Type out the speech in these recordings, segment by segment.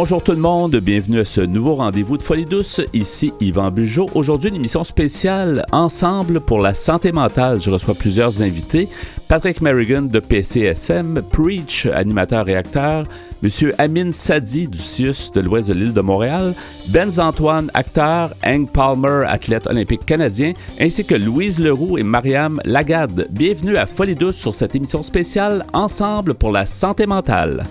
Bonjour tout le monde, bienvenue à ce nouveau rendez-vous de Folie douce. Ici Yvan Bugeaud. Aujourd'hui, une émission spéciale Ensemble pour la santé mentale. Je reçois plusieurs invités. Patrick Merrigan de PCSM, Preach, animateur et acteur, Monsieur Amin Sadi du CIUS de l'ouest de l'île de Montréal, Benz Antoine, acteur, Hank Palmer, athlète olympique canadien, ainsi que Louise Leroux et Mariam Lagarde. Bienvenue à Folie douce sur cette émission spéciale Ensemble pour la santé mentale.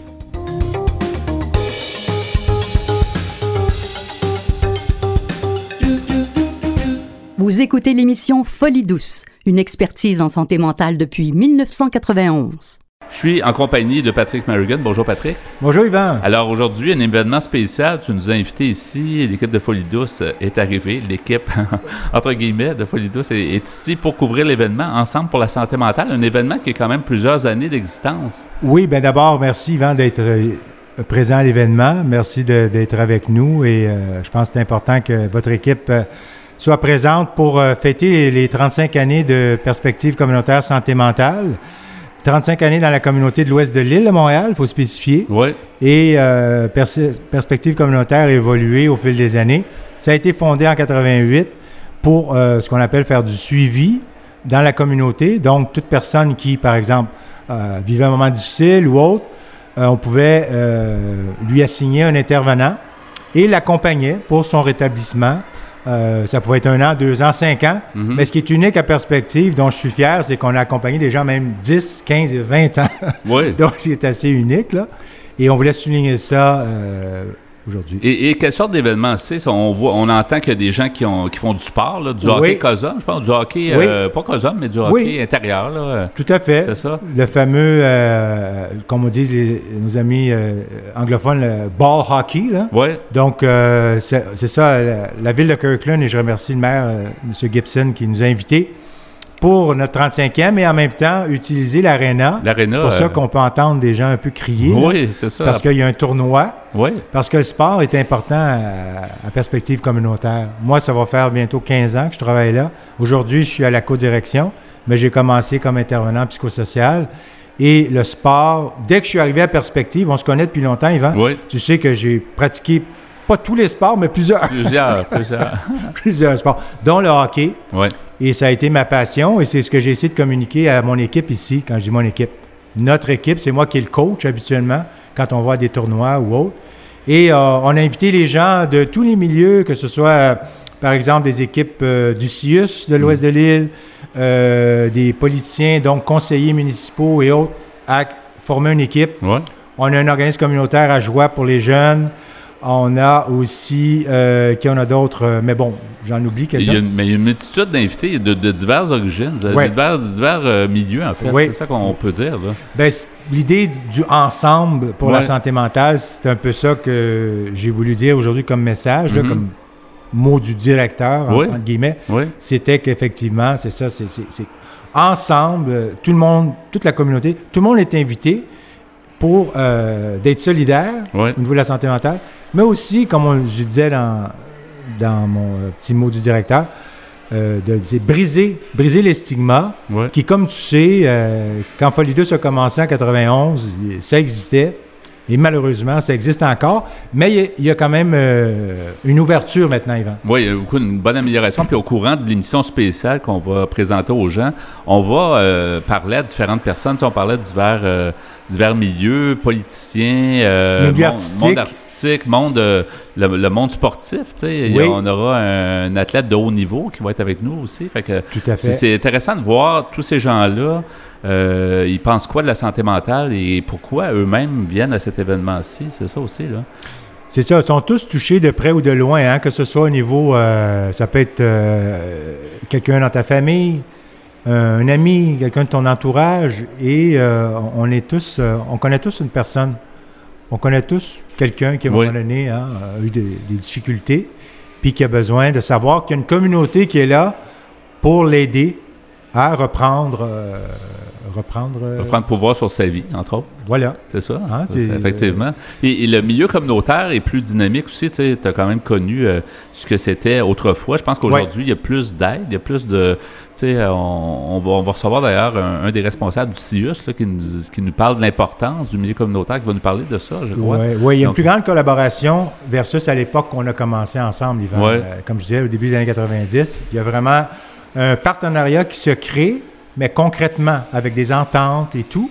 Vous écoutez l'émission Folie douce, une expertise en santé mentale depuis 1991. Je suis en compagnie de Patrick Merrigan. Bonjour Patrick. Bonjour Yvan. Alors aujourd'hui, un événement spécial. Tu nous as invités ici. L'équipe de Folie Douce est arrivée. L'équipe, entre guillemets, de Folie Douce est, est ici pour couvrir l'événement Ensemble pour la santé mentale. Un événement qui a quand même plusieurs années d'existence. Oui, bien d'abord, merci Yvan d'être euh, présent à l'événement. Merci d'être avec nous et euh, je pense que c'est important que votre équipe euh, soit présente pour euh, fêter les, les 35 années de perspective communautaire santé mentale. 35 années dans la communauté de l'ouest de l'île de Montréal, il faut spécifier. Oui. Et euh, Perspective communautaire a évolué au fil des années. Ça a été fondé en 88 pour euh, ce qu'on appelle faire du suivi dans la communauté. Donc, toute personne qui, par exemple, euh, vivait un moment difficile ou autre, on pouvait lui assigner un intervenant et l'accompagner pour son rétablissement. Euh, ça pouvait être un an, deux ans, cinq ans. Mhm. Mais ce qui est unique à Perspective, dont je suis fier, c'est qu'on a accompagné des gens même 10, 15 et 20 ans. Oui. Donc, c'est assez unique, là. Et on voulait souligner ça euh, aujourd'hui. Et, et quelle sorte d'événement c'est? On, voit, on entend qu'il y a des gens qui, ont, qui font du sport, là, du Oui. hockey COSOM, je pense, du hockey, Oui. euh, pas COSOM, mais du hockey Oui. intérieur. Là. Tout à fait. C'est ça? Le fameux, euh, comme on dit les- nos amis euh, anglophones, le ball hockey, là. Oui. Donc, c'est ça, la, la ville de Kirkland, et je remercie le maire, M. Gibson, qui nous a invités pour notre 35e et en même temps utiliser l'aréna. L'aréna. C'est pour euh, ça qu'on peut entendre des gens un peu crier. Oui, c'est ça. parce qu'il y a un tournoi. Oui. Parce que le sport est important à, à perspective communautaire. Moi, ça va faire bientôt 15 ans que je travaille là. Aujourd'hui, je suis à la co-direction, mais j'ai commencé comme intervenant psychosocial. Et le sport, dès que je suis arrivé à Perspective, on se connaît depuis longtemps, Yvan. Oui. Tu sais que j'ai pratiqué pas tous les sports, mais plusieurs, Plusieurs, plusieurs. plusieurs sports, dont le hockey. Oui. Et ça a été ma passion et c'est ce que j'ai essayé de communiquer à mon équipe ici, quand je dis mon équipe. Notre équipe, c'est moi qui est le coach habituellement quand on va à des tournois ou autres. Et euh, on a invité les gens de tous les milieux, que ce soit euh, par exemple des équipes euh, du CIUS de l'ouest de l'île, des politiciens, donc conseillers municipaux et autres, à former une équipe. On a un organisme communautaire à joie pour les jeunes. On a aussi, euh, qui en a d'autres, euh, mais bon, j'en oublie quelques-uns. mais il y a une multitude d'invités de, de diverses origines, de Ouais. divers, divers euh, milieux, en fait. C'est ça qu'on peut dire. Ben, l'idée du ensemble pour la santé mentale, c'est un peu ça que j'ai voulu dire aujourd'hui comme message, là, Mhm. comme mot du directeur, en- entre guillemets. C'était qu'effectivement, c'est ça, c'est, ensemble, euh, tout le monde, toute la communauté, tout le monde est invité pour euh, d'être solidaire au niveau de la santé mentale, mais aussi, comme on- je disais dans, dans mon euh, petit mot du directeur, euh, de briser, briser les stigmas qui, comme tu sais, euh, quand Folie 2 a commencé en 91, il- ça existait. Et malheureusement, ça existe encore. Mais il y a, il y a quand même euh, une ouverture maintenant, Yvan. Oui, il y a beaucoup une bonne amélioration. Puis au courant de l'émission spéciale qu'on va présenter aux gens, on va euh, parler à différentes personnes. Tu sais, on parlait de divers, euh, divers milieux, politiciens, Milieu monde, artistique. monde artistique, monde, le, le monde sportif. Tu sais. A-. On aura un, athlète de haut niveau qui va être avec nous aussi. Fait que Tout à fait. c'est intéressant de voir tous ces gens-là. Euh, ils pensent quoi de la santé mentale et pourquoi eux-mêmes viennent à cet événement-ci? C'est ça aussi, là. C'est ça, ils sont tous touchés de près ou de loin, hein, que ce soit au niveau, euh, ça peut être euh, quelqu'un dans ta famille, un ami, quelqu'un de ton entourage, et on est tous, on connaît tous une personne. On connaît tous quelqu'un qui, à un Oui. moment donné, hein, a eu des, des difficultés, puis qui a besoin de savoir qu'il y a une communauté qui est là pour l'aider à reprendre, euh, reprendre, euh, Reprendre pouvoir sur sa vie, entre autres. voilà. C'est ça, C'est- c'est- effectivement. Et, et le milieu communautaire est plus dynamique aussi. Tu as quand même connu euh, ce que c'était autrefois. Je pense qu'aujourd'hui, il y a plus d'aide, il y a plus de... Tu sais, on, on va, on va recevoir d'ailleurs un, un des responsables du CIUS là, qui, nous, qui nous parle de l'importance du milieu communautaire, qui va nous parler de ça, je crois. Ouais, il y a une plus grande collaboration versus à l'époque qu'on a commencé ensemble, Yvan. Ouais. Euh, comme je disais, au début des années 90, il y a vraiment un partenariat qui se crée, mais concrètement, avec des ententes et tout.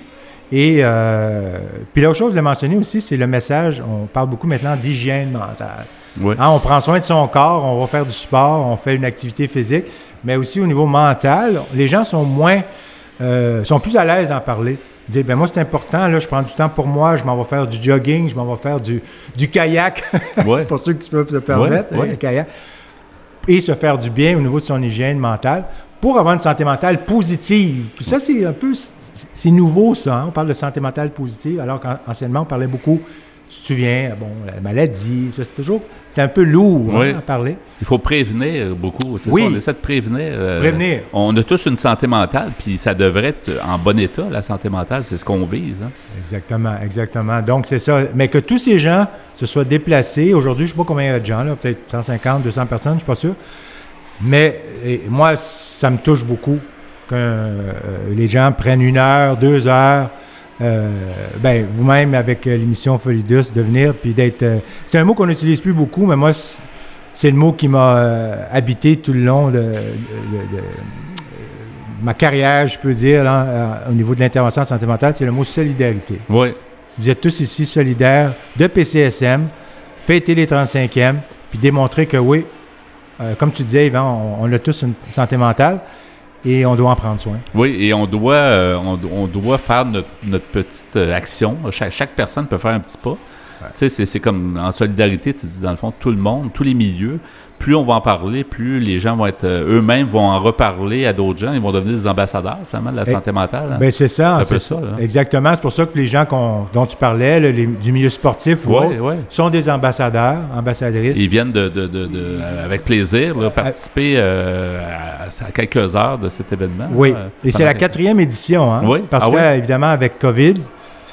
Et euh, puis l'autre chose de mentionner aussi, c'est le message, on parle beaucoup maintenant d'hygiène mentale. Hein, on prend soin de son corps, on va faire du sport, on fait une activité physique, mais aussi au niveau mental, les gens sont moins, euh, sont plus à l'aise d'en parler. Dire, ben moi c'est important, là, je prends du temps pour moi, je m'en vais faire du jogging, je m'en vais faire du, du kayak, Ouais. pour ceux qui peuvent se permettre, Ouais, ouais. le kayak, et se faire du bien au niveau de son hygiène mentale pour avoir une santé mentale positive. Puis ça, c'est un peu, c'est- nouveau ça, hein? on parle de santé mentale positive, alors qu'anciennement, on parlait beaucoup, si tu te souviens, bon, la maladie, ça, c'est toujours, c'est un peu lourd hein, à parler. Il faut prévenir beaucoup. C'est Oui. ça, on essaie de prévenir. euh, Prévenir. On a tous une santé mentale, puis ça devrait être en bon état, la santé mentale. C'est ce qu'on vise. hein. Exactement, exactement. Donc, c'est ça. Mais que tous ces gens se soient déplacés. Aujourd'hui, je ne sais pas combien il y a de gens, là, peut-être 150, 200 personnes, je ne suis pas sûr. Mais et moi, ça me touche beaucoup que euh, les gens prennent une heure, deux heures. Euh, ben, vous-même, avec euh, l'émission Folidus, de venir, puis d'être... euh, c'est un mot qu'on n'utilise plus beaucoup, mais moi, c'est- le mot qui m'a habité tout le long de, de- de- de- ma carrière, je peux dire, là, au niveau de l'intervention en santé mentale, c'est le mot solidarité. Oui. Vous êtes tous ici solidaires de PCSM, fêter les 35e, puis démontrer que oui, euh, comme tu disais, Yvan, on, on a tous une santé mentale et on doit en prendre soin. Oui, et on doit, euh, on, on doit faire notre, notre petite euh, action. Chaque, chaque personne peut faire un petit pas. Tu sais, c'est- comme en solidarité, dans le fond, tout le monde, tous les milieux. Plus on va en parler, plus les gens vont être euh, eux-mêmes vont en reparler à d'autres gens. Ils vont devenir des ambassadeurs, finalement, de la Eh, santé mentale. hein. Ben c'est ça, c'est ça, là. Exactement. C'est pour ça que les gens dont tu parlais, là, les- du milieu sportif ou Ouais, autre, ouais. sont des ambassadeurs, ambassadrices. Ils viennent de, de- de- de- avec plaisir là, participer euh, à, à quelques heures de cet événement. Oui, et c'est la quatrième édition, hein? Oui. Parce Ah que, oui? évidemment, avec COVID,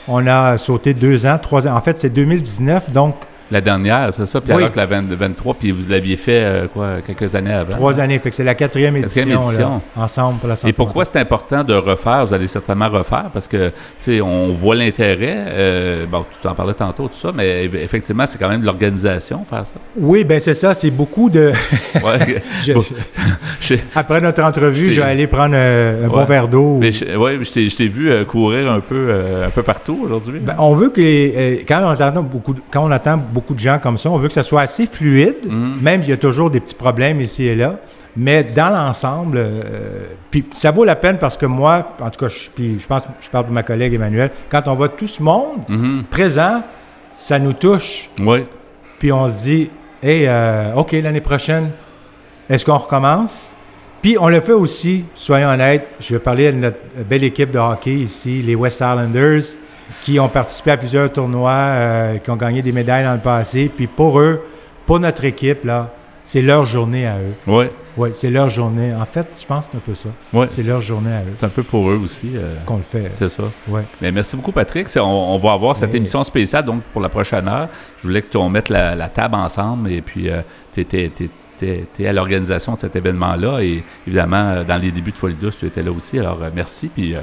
on a sauté deux ans, trois ans. En fait, c'est 2019, donc La dernière, c'est ça. Puis Oui. alors que la 20 23, puis vous l'aviez fait euh, quoi, quelques années avant. trois années. Fait que c'est la quatrième édition, Quatrième là, édition. ensemble pour la santé Et pourquoi c'est important de refaire? Vous allez certainement refaire parce que, tu sais, on voit l'intérêt. euh, bon, tu en parlais tantôt, tout ça, mais eff- effectivement, c'est quand même de l'organisation, faire ça. Oui, ben c'est ça, c'est beaucoup de... Ouais. Je- Bon. je- Je- Après notre entrevue, Je vais aller prendre euh, un bon verre d'eau. mais je, t'ai- vu euh, courir un peu, un peu partout aujourd'hui. Ben, on veut que les- quand, on beaucoup quand on attend beaucoup de gens comme ça, on veut que ça soit assez fluide, Mhm. même s'il y a toujours des petits problèmes ici et là. Mais dans l'ensemble, euh, puis ça vaut la peine parce que moi, en tout cas, je, puis je pense, je parle de ma collègue Emmanuel, quand on voit tout ce monde Mhm. présent, ça nous touche. Oui. Puis on se dit, hey, euh, OK, l'année prochaine, est-ce qu'on recommence? Puis on le fait aussi, soyons honnêtes, je vais parler de notre belle équipe de hockey ici, les West Islanders, qui ont participé à plusieurs tournois, euh, qui ont gagné des médailles dans le passé. Puis pour eux, pour notre équipe, là, c'est leur journée à eux. Oui. Oui, c'est leur journée. En fait, je pense que c'est un peu ça. Ouais. C'est leur journée à eux C'est un peu pour eux aussi. euh, qu'on le fait. c'est ça. Ouais. Mais merci beaucoup, Patrick. On, on va avoir cette émission spéciale donc pour la prochaine heure. Je voulais que tu on mette la, la table ensemble et puis tu étais à l'organisation de cet événement-là et évidemment, euh, dans les débuts de Folie Douce, tu étais là aussi. Alors, euh, merci puis euh,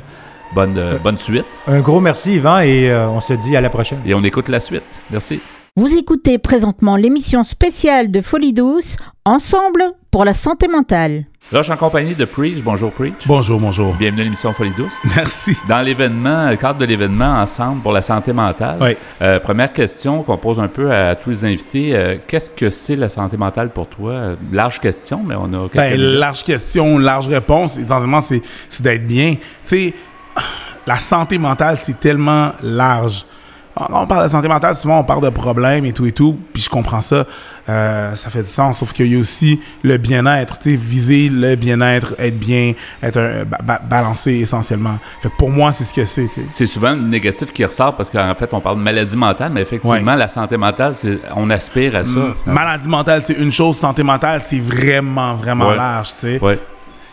bonne, euh, bonne suite. Un gros merci, Yvan, et euh, on se dit à la prochaine. Et on écoute la suite. Merci. Vous écoutez présentement l'émission spéciale de Folie Douce, Ensemble pour la santé mentale. Là, je suis en compagnie de Preach. Bonjour, Preach. Bonjour, bonjour. Bienvenue à l'émission Folie Douce. Merci. Dans l'événement, le cadre de l'événement Ensemble pour la santé mentale, Oui. euh, première question qu'on pose un peu à tous les invités. euh, Qu'est-ce que c'est la santé mentale pour toi? Large question, mais on a quelques Ben, large question, large réponse. Essentiellement, c'est c'est d'être bien. Tu sais, la santé mentale, c'est tellement large. On on parle de santé mentale, souvent on parle de problèmes et tout et tout, puis je comprends ça, euh, ça fait du sens, sauf qu'il y a aussi le bien-être, tu sais, viser le bien-être, être bien, être un- ba- ba- balancé essentiellement. Fait que pour moi, c'est ce que c'est. C'est souvent le négatif qui ressort parce qu'en fait, on parle de maladie mentale, mais effectivement, Ouais. la santé mentale, on aspire à ça. Mm. Maladie mentale, c'est une chose, santé mentale, c'est vraiment, vraiment Ouais. large, tu sais. Ouais.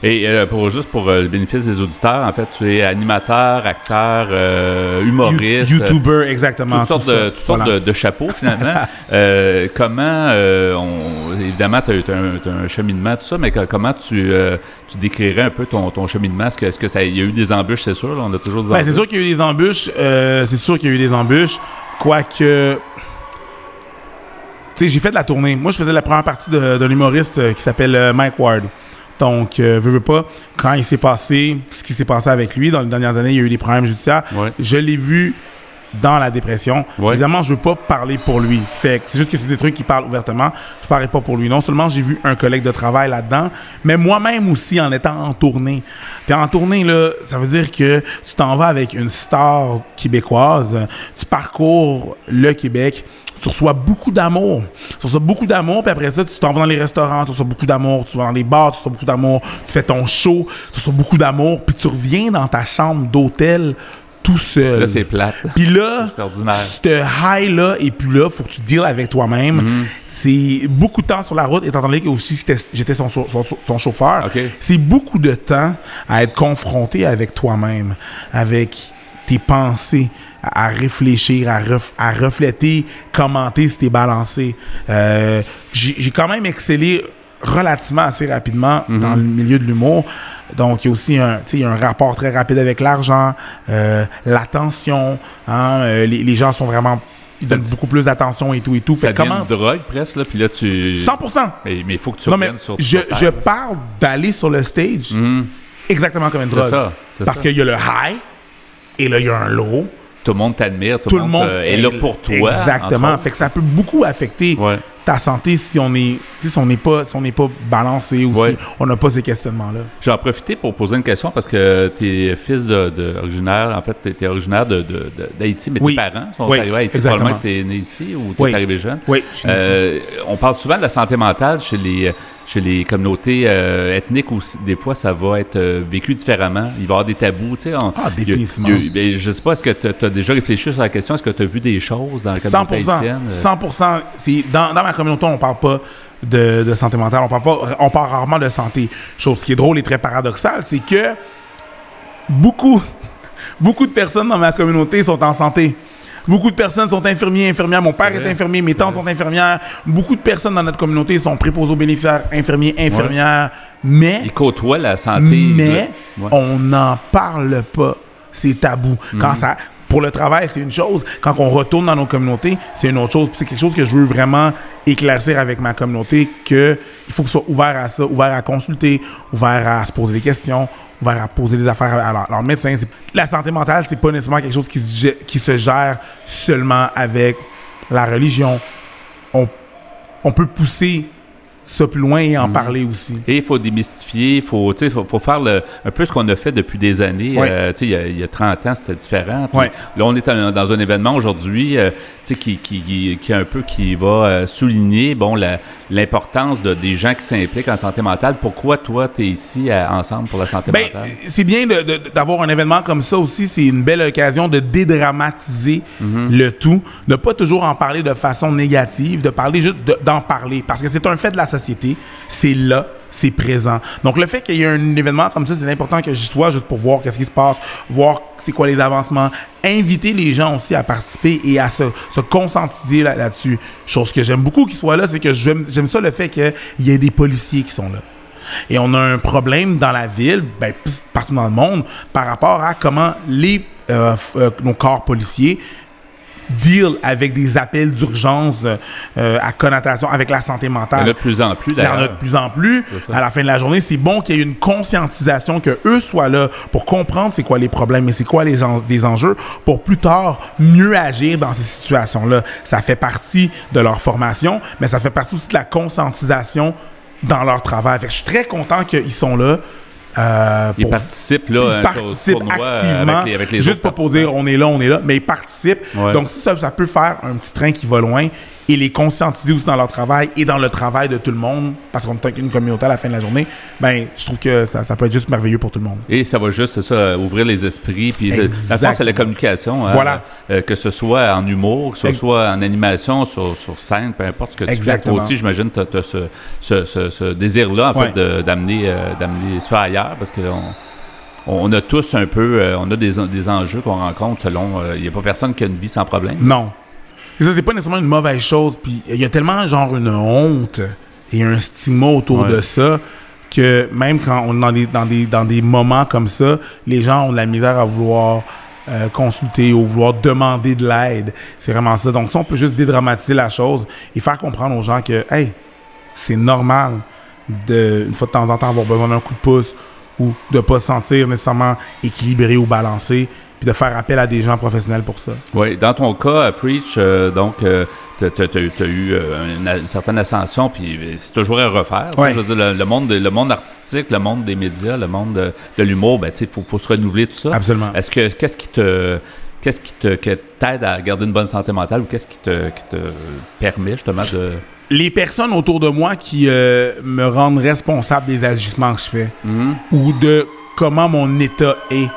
Et euh, pour juste pour euh, le bénéfice des auditeurs, en fait, tu es animateur, acteur, euh, humoriste, You- YouTuber, exactement. toutes sortes, tout de, toutes sortes Voilà. de, de chapeaux finalement. Comment, on, évidemment, tu as, un, t'as un cheminement, tout ça, mais que- comment tu, tu décrirais un peu ton, ton cheminement? Est-ce que, est-ce que ça, il y a eu des embûches, c'est sûr? là? on a toujours des Ben, embûches. c'est sûr qu'il y a eu des embûches. c'est sûr qu'il y a eu des embûches. Quoique. Tu sais, j'ai fait de la tournée. Moi, je faisais la première partie d'un humoriste qui s'appelle Mike Ward. Donc, euh, veux, veux pas, quand il s'est passé, ce qui s'est passé avec lui dans les dernières années, il y a eu des problèmes judiciaires. Ouais. Je l'ai vu dans la dépression. Ouais. Évidemment, je veux pas parler pour lui. Fait c'est juste que c'est des trucs qui parlent ouvertement. Je parlais pas pour lui. Non seulement j'ai vu un collègue de travail là-dedans, mais moi-même aussi en étant en tournée. T'es en tournée, là, ça veut dire que tu t'en vas avec une star québécoise, tu parcours le Québec, tu reçois beaucoup d'amour. Tu reçois beaucoup d'amour, puis après ça, tu t'en vas dans les restaurants, tu reçois beaucoup d'amour, tu vas dans les bars, tu reçois beaucoup d'amour, tu fais ton show, tu reçois beaucoup d'amour, puis tu reviens dans ta chambre d'hôtel tout seul. Là, c'est plate. Puis là, ce high-là, et puis là, faut que tu deals avec toi-même. Mhm. C'est beaucoup de temps sur la route, étant donné que aussi j'étais- j'étais son, chau- son- son chauffeur. C'est beaucoup de temps à être confronté avec toi-même, avec tes pensées, à, réfléchir, à, ref- à refléter, commenter si t'es balancé. Euh, J'ai quand même excellé relativement assez rapidement Mhm. dans le milieu de l'humour. Donc, il y a aussi un, y a un rapport très rapide avec l'argent, euh, l'attention. hein, euh, les, les gens sont vraiment... Ils donnent beaucoup plus d'attention et tout et tout. Ça Fait comment... une drogue presque, là, puis là, tu... 100%! Mais il faut que tu Non, mais reviennes sur je, je parle d'aller sur le stage Mhm. exactement comme une C'est drogue. ça. Parce qu'il y a le high et là, il y a un low. Tout le monde t'admire, tout, Tout le monde euh, est là pour toi. Exactement. Fait que ça peut beaucoup affecter Ouais. Ta santé si on est, si on n'est pas, si on n'est pas balancé ou Ouais. si on n'a pas ces questionnements-là? J'en ai profité pour poser une question parce que t'es fils de, de originaire, en fait, t'es originaire de, d'Haïti, mais Oui. tes parents sont Oui, arrivés à Haïti. exactement. Probablement que t'es né ici ou t'es Oui. arrivé jeune. Oui. je suis ici. Euh, on parle souvent de la santé mentale chez les, chez les communautés euh, ethniques où des fois ça va être euh, vécu différemment. Il va y avoir des tabous. Tu sais, on- Ah, il y a- définitivement. y a- ben, je sais pas, est-ce que tu as déjà réfléchi sur la question? Est-ce que tu as vu des choses dans la communauté 100%. haïtienne? euh? 100%. C'est, dans, dans ma communauté, on parle pas de, de santé mentale? On parle, pas, on parle rarement de santé. Chose qui est drôle et très paradoxale, c'est que beaucoup, beaucoup de personnes dans ma communauté sont en santé. Beaucoup de personnes sont infirmiers, infirmières. Mon père est, infirmier, mes tantes sont infirmières. Beaucoup de personnes dans notre communauté sont préposés aux bénéficiaires, infirmiers, infirmières. Mais Ils côtoient la santé. mais de- ouais. on n'en parle pas. C'est tabou. Quand ça, pour le travail, c'est une chose. Quand on retourne dans nos communautés, c'est une autre chose. C'est quelque chose que je veux vraiment éclaircir avec ma communauté, que il faut que soit ouvert à ça, ouvert à consulter, ouvert à se poser des questions, ouvert à poser des affaires à leur, médecin. La santé mentale, c'est pas nécessairement quelque chose qui se, gère seulement avec la religion. On, on peut pousser ça plus loin et en parler aussi. Et il faut démystifier, il faut, faut, faut faire le- un peu ce qu'on a fait depuis des années. Ouais. Euh, il y a- il y, a 30 ans, c'était différent. Puis. Là, on est dans un événement aujourd'hui euh, qui, qui, qui, qui un peu qui va euh, souligner bon, la- l'importance de, des gens qui s'impliquent en santé mentale. Pourquoi toi, tu es ici à- ensemble pour la santé Ben, mentale? c'est bien d'avoir un événement comme ça aussi. C'est une belle occasion de dédramatiser le tout, de pas toujours en parler de façon négative, de parler juste de- d'en parler, parce que c'est un fait de la société. C'est là. C'est présent. Donc, le fait qu'il y ait un événement comme ça, c'est important que j'y sois juste pour voir qu'est-ce qui se passe, voir c'est quoi les avancements, inviter les gens aussi à participer et à se, se là-dessus. Chose que j'aime beaucoup qu'ils soient là, c'est que j'aime ça le fait qu'il y ait des policiers qui sont là. Et on a un problème dans la ville, ben, partout dans le monde, par rapport à comment les, euh, euh, nos corps policiers deal avec des appels d'urgence euh, à connotation avec la santé Il y en mentale. a de plus en plus, Il y en a de d'ailleurs. plus en plus. À la fin de la journée, c'est bon qu'il y ait une conscientisation, que eux soient là pour comprendre c'est quoi les problèmes et c'est quoi les en- enjeux pour plus tard mieux agir dans ces situations-là. Ça fait partie de leur formation, mais ça fait partie aussi de la conscientisation dans leur travail. Fait que je suis très content qu'ils sont là. Euh, Ils pour- participent là, ils participent euh, activement, avec les, avec les juste pas pour dire on est là, on est là, mais ils participent. Ouais. Donc ça, ça peut faire un petit train qui va loin, et les conscientiser aussi dans leur travail et dans le travail de tout le monde, parce qu'on est une communauté à la fin de la journée, ben, je trouve que ça, ça peut être juste merveilleux pour tout le monde. Et ça va juste, c'est ça, ouvrir les esprits. Puis, euh, la Exactement. c'est la communication. hein, Voilà. euh, que ce soit en humour, que ce soit en animation, sur, sur scène, peu importe ce que tu Exactement. fais. Toi aussi, j'imagine, tu as, ce, ce, ce- ce désir-là, en Ouais. fait, d'amener euh, d'amener ça ailleurs, parce qu'on on a tous un peu, euh, on a des, en- des enjeux qu'on rencontre selon. Il n'y a pas personne qui a une vie sans problème. Non. Et ça, c'est pas nécessairement une mauvaise chose. Puis il y a tellement, genre, une honte et un stigma autour Ouais. de ça que même quand on est dans des, dans, des, dans des moments comme ça, les gens ont de la misère à vouloir euh, consulter ou vouloir demander de l'aide. C'est vraiment ça. Donc, ça, on peut juste dédramatiser la chose et faire comprendre aux gens que, hey, c'est normal de, une fois de temps en temps, avoir besoin d'un coup de pouce ou de pas se sentir nécessairement équilibré ou balancé, puis de faire appel à des gens professionnels pour ça. Oui, dans ton cas, à Preach, euh, donc, tu as, eu euh, une, une certaine ascension, puis euh, c'est toujours à refaire. Ouais. Je veux dire, le, le monde, de- le monde artistique, le monde des médias, le monde de, de l'humour, ben, il faut, faut se renouveler tout ça. Absolument. Est-ce que qu'est-ce qui te qu'est-ce qui te t'aide à garder une bonne santé mentale ou qu'est-ce qui te, qui te permet justement de les personnes autour de moi qui euh, me rendent responsable des agissements que je fais ou de comment mon état est.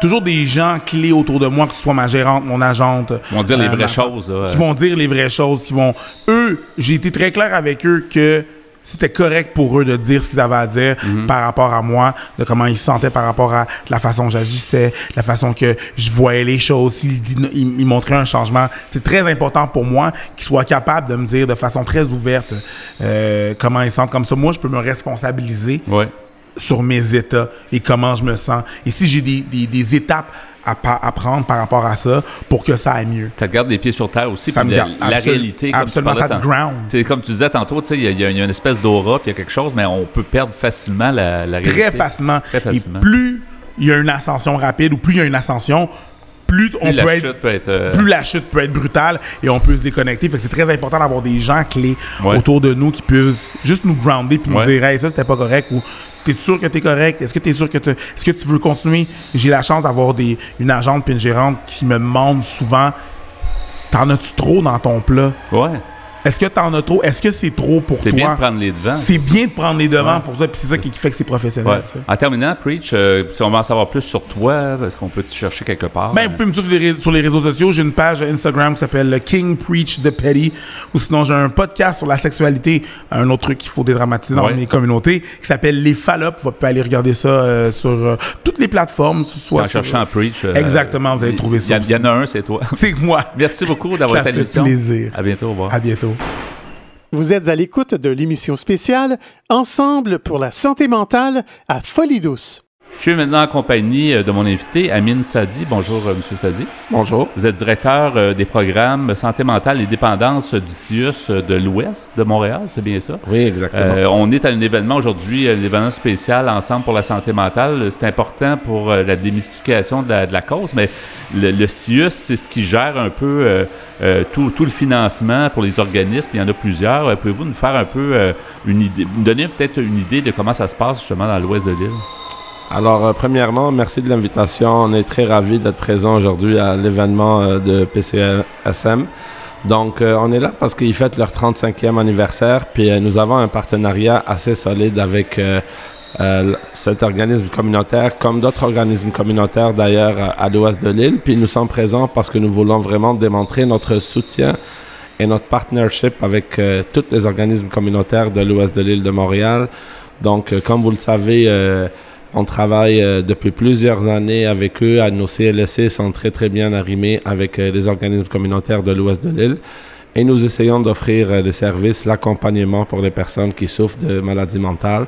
Toujours des gens clés autour de moi, que ce soit ma gérante, mon agente. vont dire les euh, vraies ma- choses Qui vont dire les vraies choses. Qui vont. Eux, j'ai été très clair avec eux que c'était correct pour eux de dire ce qu'ils avaient à dire par rapport à moi, de comment ils se sentaient par rapport à la façon que j'agissais, la façon que je voyais les choses, s'ils ils, ils montraient un changement. C'est très important pour moi qu'ils soient capables de me dire de façon très ouverte euh, comment ils se sentent. Comme ça, moi, je peux me responsabiliser Ouais. Sur mes états et comment je me sens. Et si j'ai des, des, des étapes à, à prendre par rapport à ça pour que ça aille mieux. Ça te garde les pieds sur terre aussi. Ça me la, garde la absolu- réalité, comme tu absolument, ça te ground. Comme tu disais tantôt, il y, a- y y une espèce d'aura, puis il y a quelque chose, mais on peut perdre facilement la, la réalité. Très facilement. Très facilement. Et plus il y a une ascension rapide ou plus il y a une ascension, plus on Plus la peut être chute peut être. euh, plus la chute peut être brutale et on peut se déconnecter. Fait que c'est très important d'avoir des gens clés Ouais. autour de nous qui puissent juste nous grounder puis Ouais. nous dire hey ça c'était pas correct ou t'es sûr que t'es correct? Est-ce que t'es sûr que t'es- est-ce que tu veux continuer? J'ai la chance d'avoir des une agente puis une gérante qui me demande souvent t'en as-tu trop dans ton plat? Ouais. Est-ce que t'en as trop? Est-ce que c'est trop pour C'est toi? bien de prendre les devants. c'est bien de prendre les devants Ouais. pour ça puis c'est ça qui fait que c'est professionnel Ouais. ça. En terminant, Preach, euh, si on veut en savoir plus sur toi, est-ce qu'on peut te chercher quelque part? Ben, vous pouvez me suivre sur les, sur les réseaux sociaux. J'ai une page Instagram qui s'appelle le King Preach de Petty. Ou sinon, j'ai un podcast sur la sexualité, un autre truc qu'il faut dédramatiser dans Ouais. mes communautés, qui s'appelle Les Fallops. Vous pouvez aller regarder ça euh, sur euh, toutes les plateformes. Soit en sur- cherchant Preach. Exactement, vous allez trouver ça Il y, en a un, c'est toi. C'est moi. Merci beaucoup d'avoir été à fait l'émission. plaisir. À bientôt. Au revoir. À bientôt. Vous êtes à l'écoute de l'émission spéciale Ensemble pour la santé mentale à Folie Douce. Je suis maintenant en compagnie euh, de mon invité, Amine Sadi. Bonjour, euh, Monsieur Sadi. Bonjour. Vous êtes directeur euh, des programmes santé mentale et dépendance du CIUS de l'Ouest de Montréal, c'est bien ça? Oui, exactement. Euh, on est à un événement aujourd'hui, un événement spécial Ensemble pour la santé mentale. C'est important pour la démystification de la, de la cause, mais le, le CIUS, c'est ce qui gère un peu euh, euh, tout, tout le financement pour les organismes. Il y en a plusieurs. Pouvez-vous nous faire un peu une idée, nous donner peut-être une idée de comment ça se passe justement dans l'Ouest de l'île? Alors, euh, premièrement, merci de l'invitation. On est très ravis d'être présent aujourd'hui à l'événement euh, de PCSM. Donc, euh, on est là parce qu'ils fêtent leur 35e anniversaire, puis nous avons un partenariat assez solide avec cet organisme communautaire, comme d'autres organismes communautaires d'ailleurs à, à l'ouest de l'île. Puis nous sommes présents parce que nous voulons vraiment démontrer notre soutien et notre partnership avec tous les organismes communautaires de l'ouest de l'île de Montréal. Donc, comme vous le savez, on travaille euh, depuis plusieurs années avec eux. Nos CLSC sont très très bien arrimés avec euh, les organismes communautaires de l'ouest de l'île. Et nous essayons d'offrir euh, les services, l'accompagnement pour les personnes qui souffrent de maladies mentales.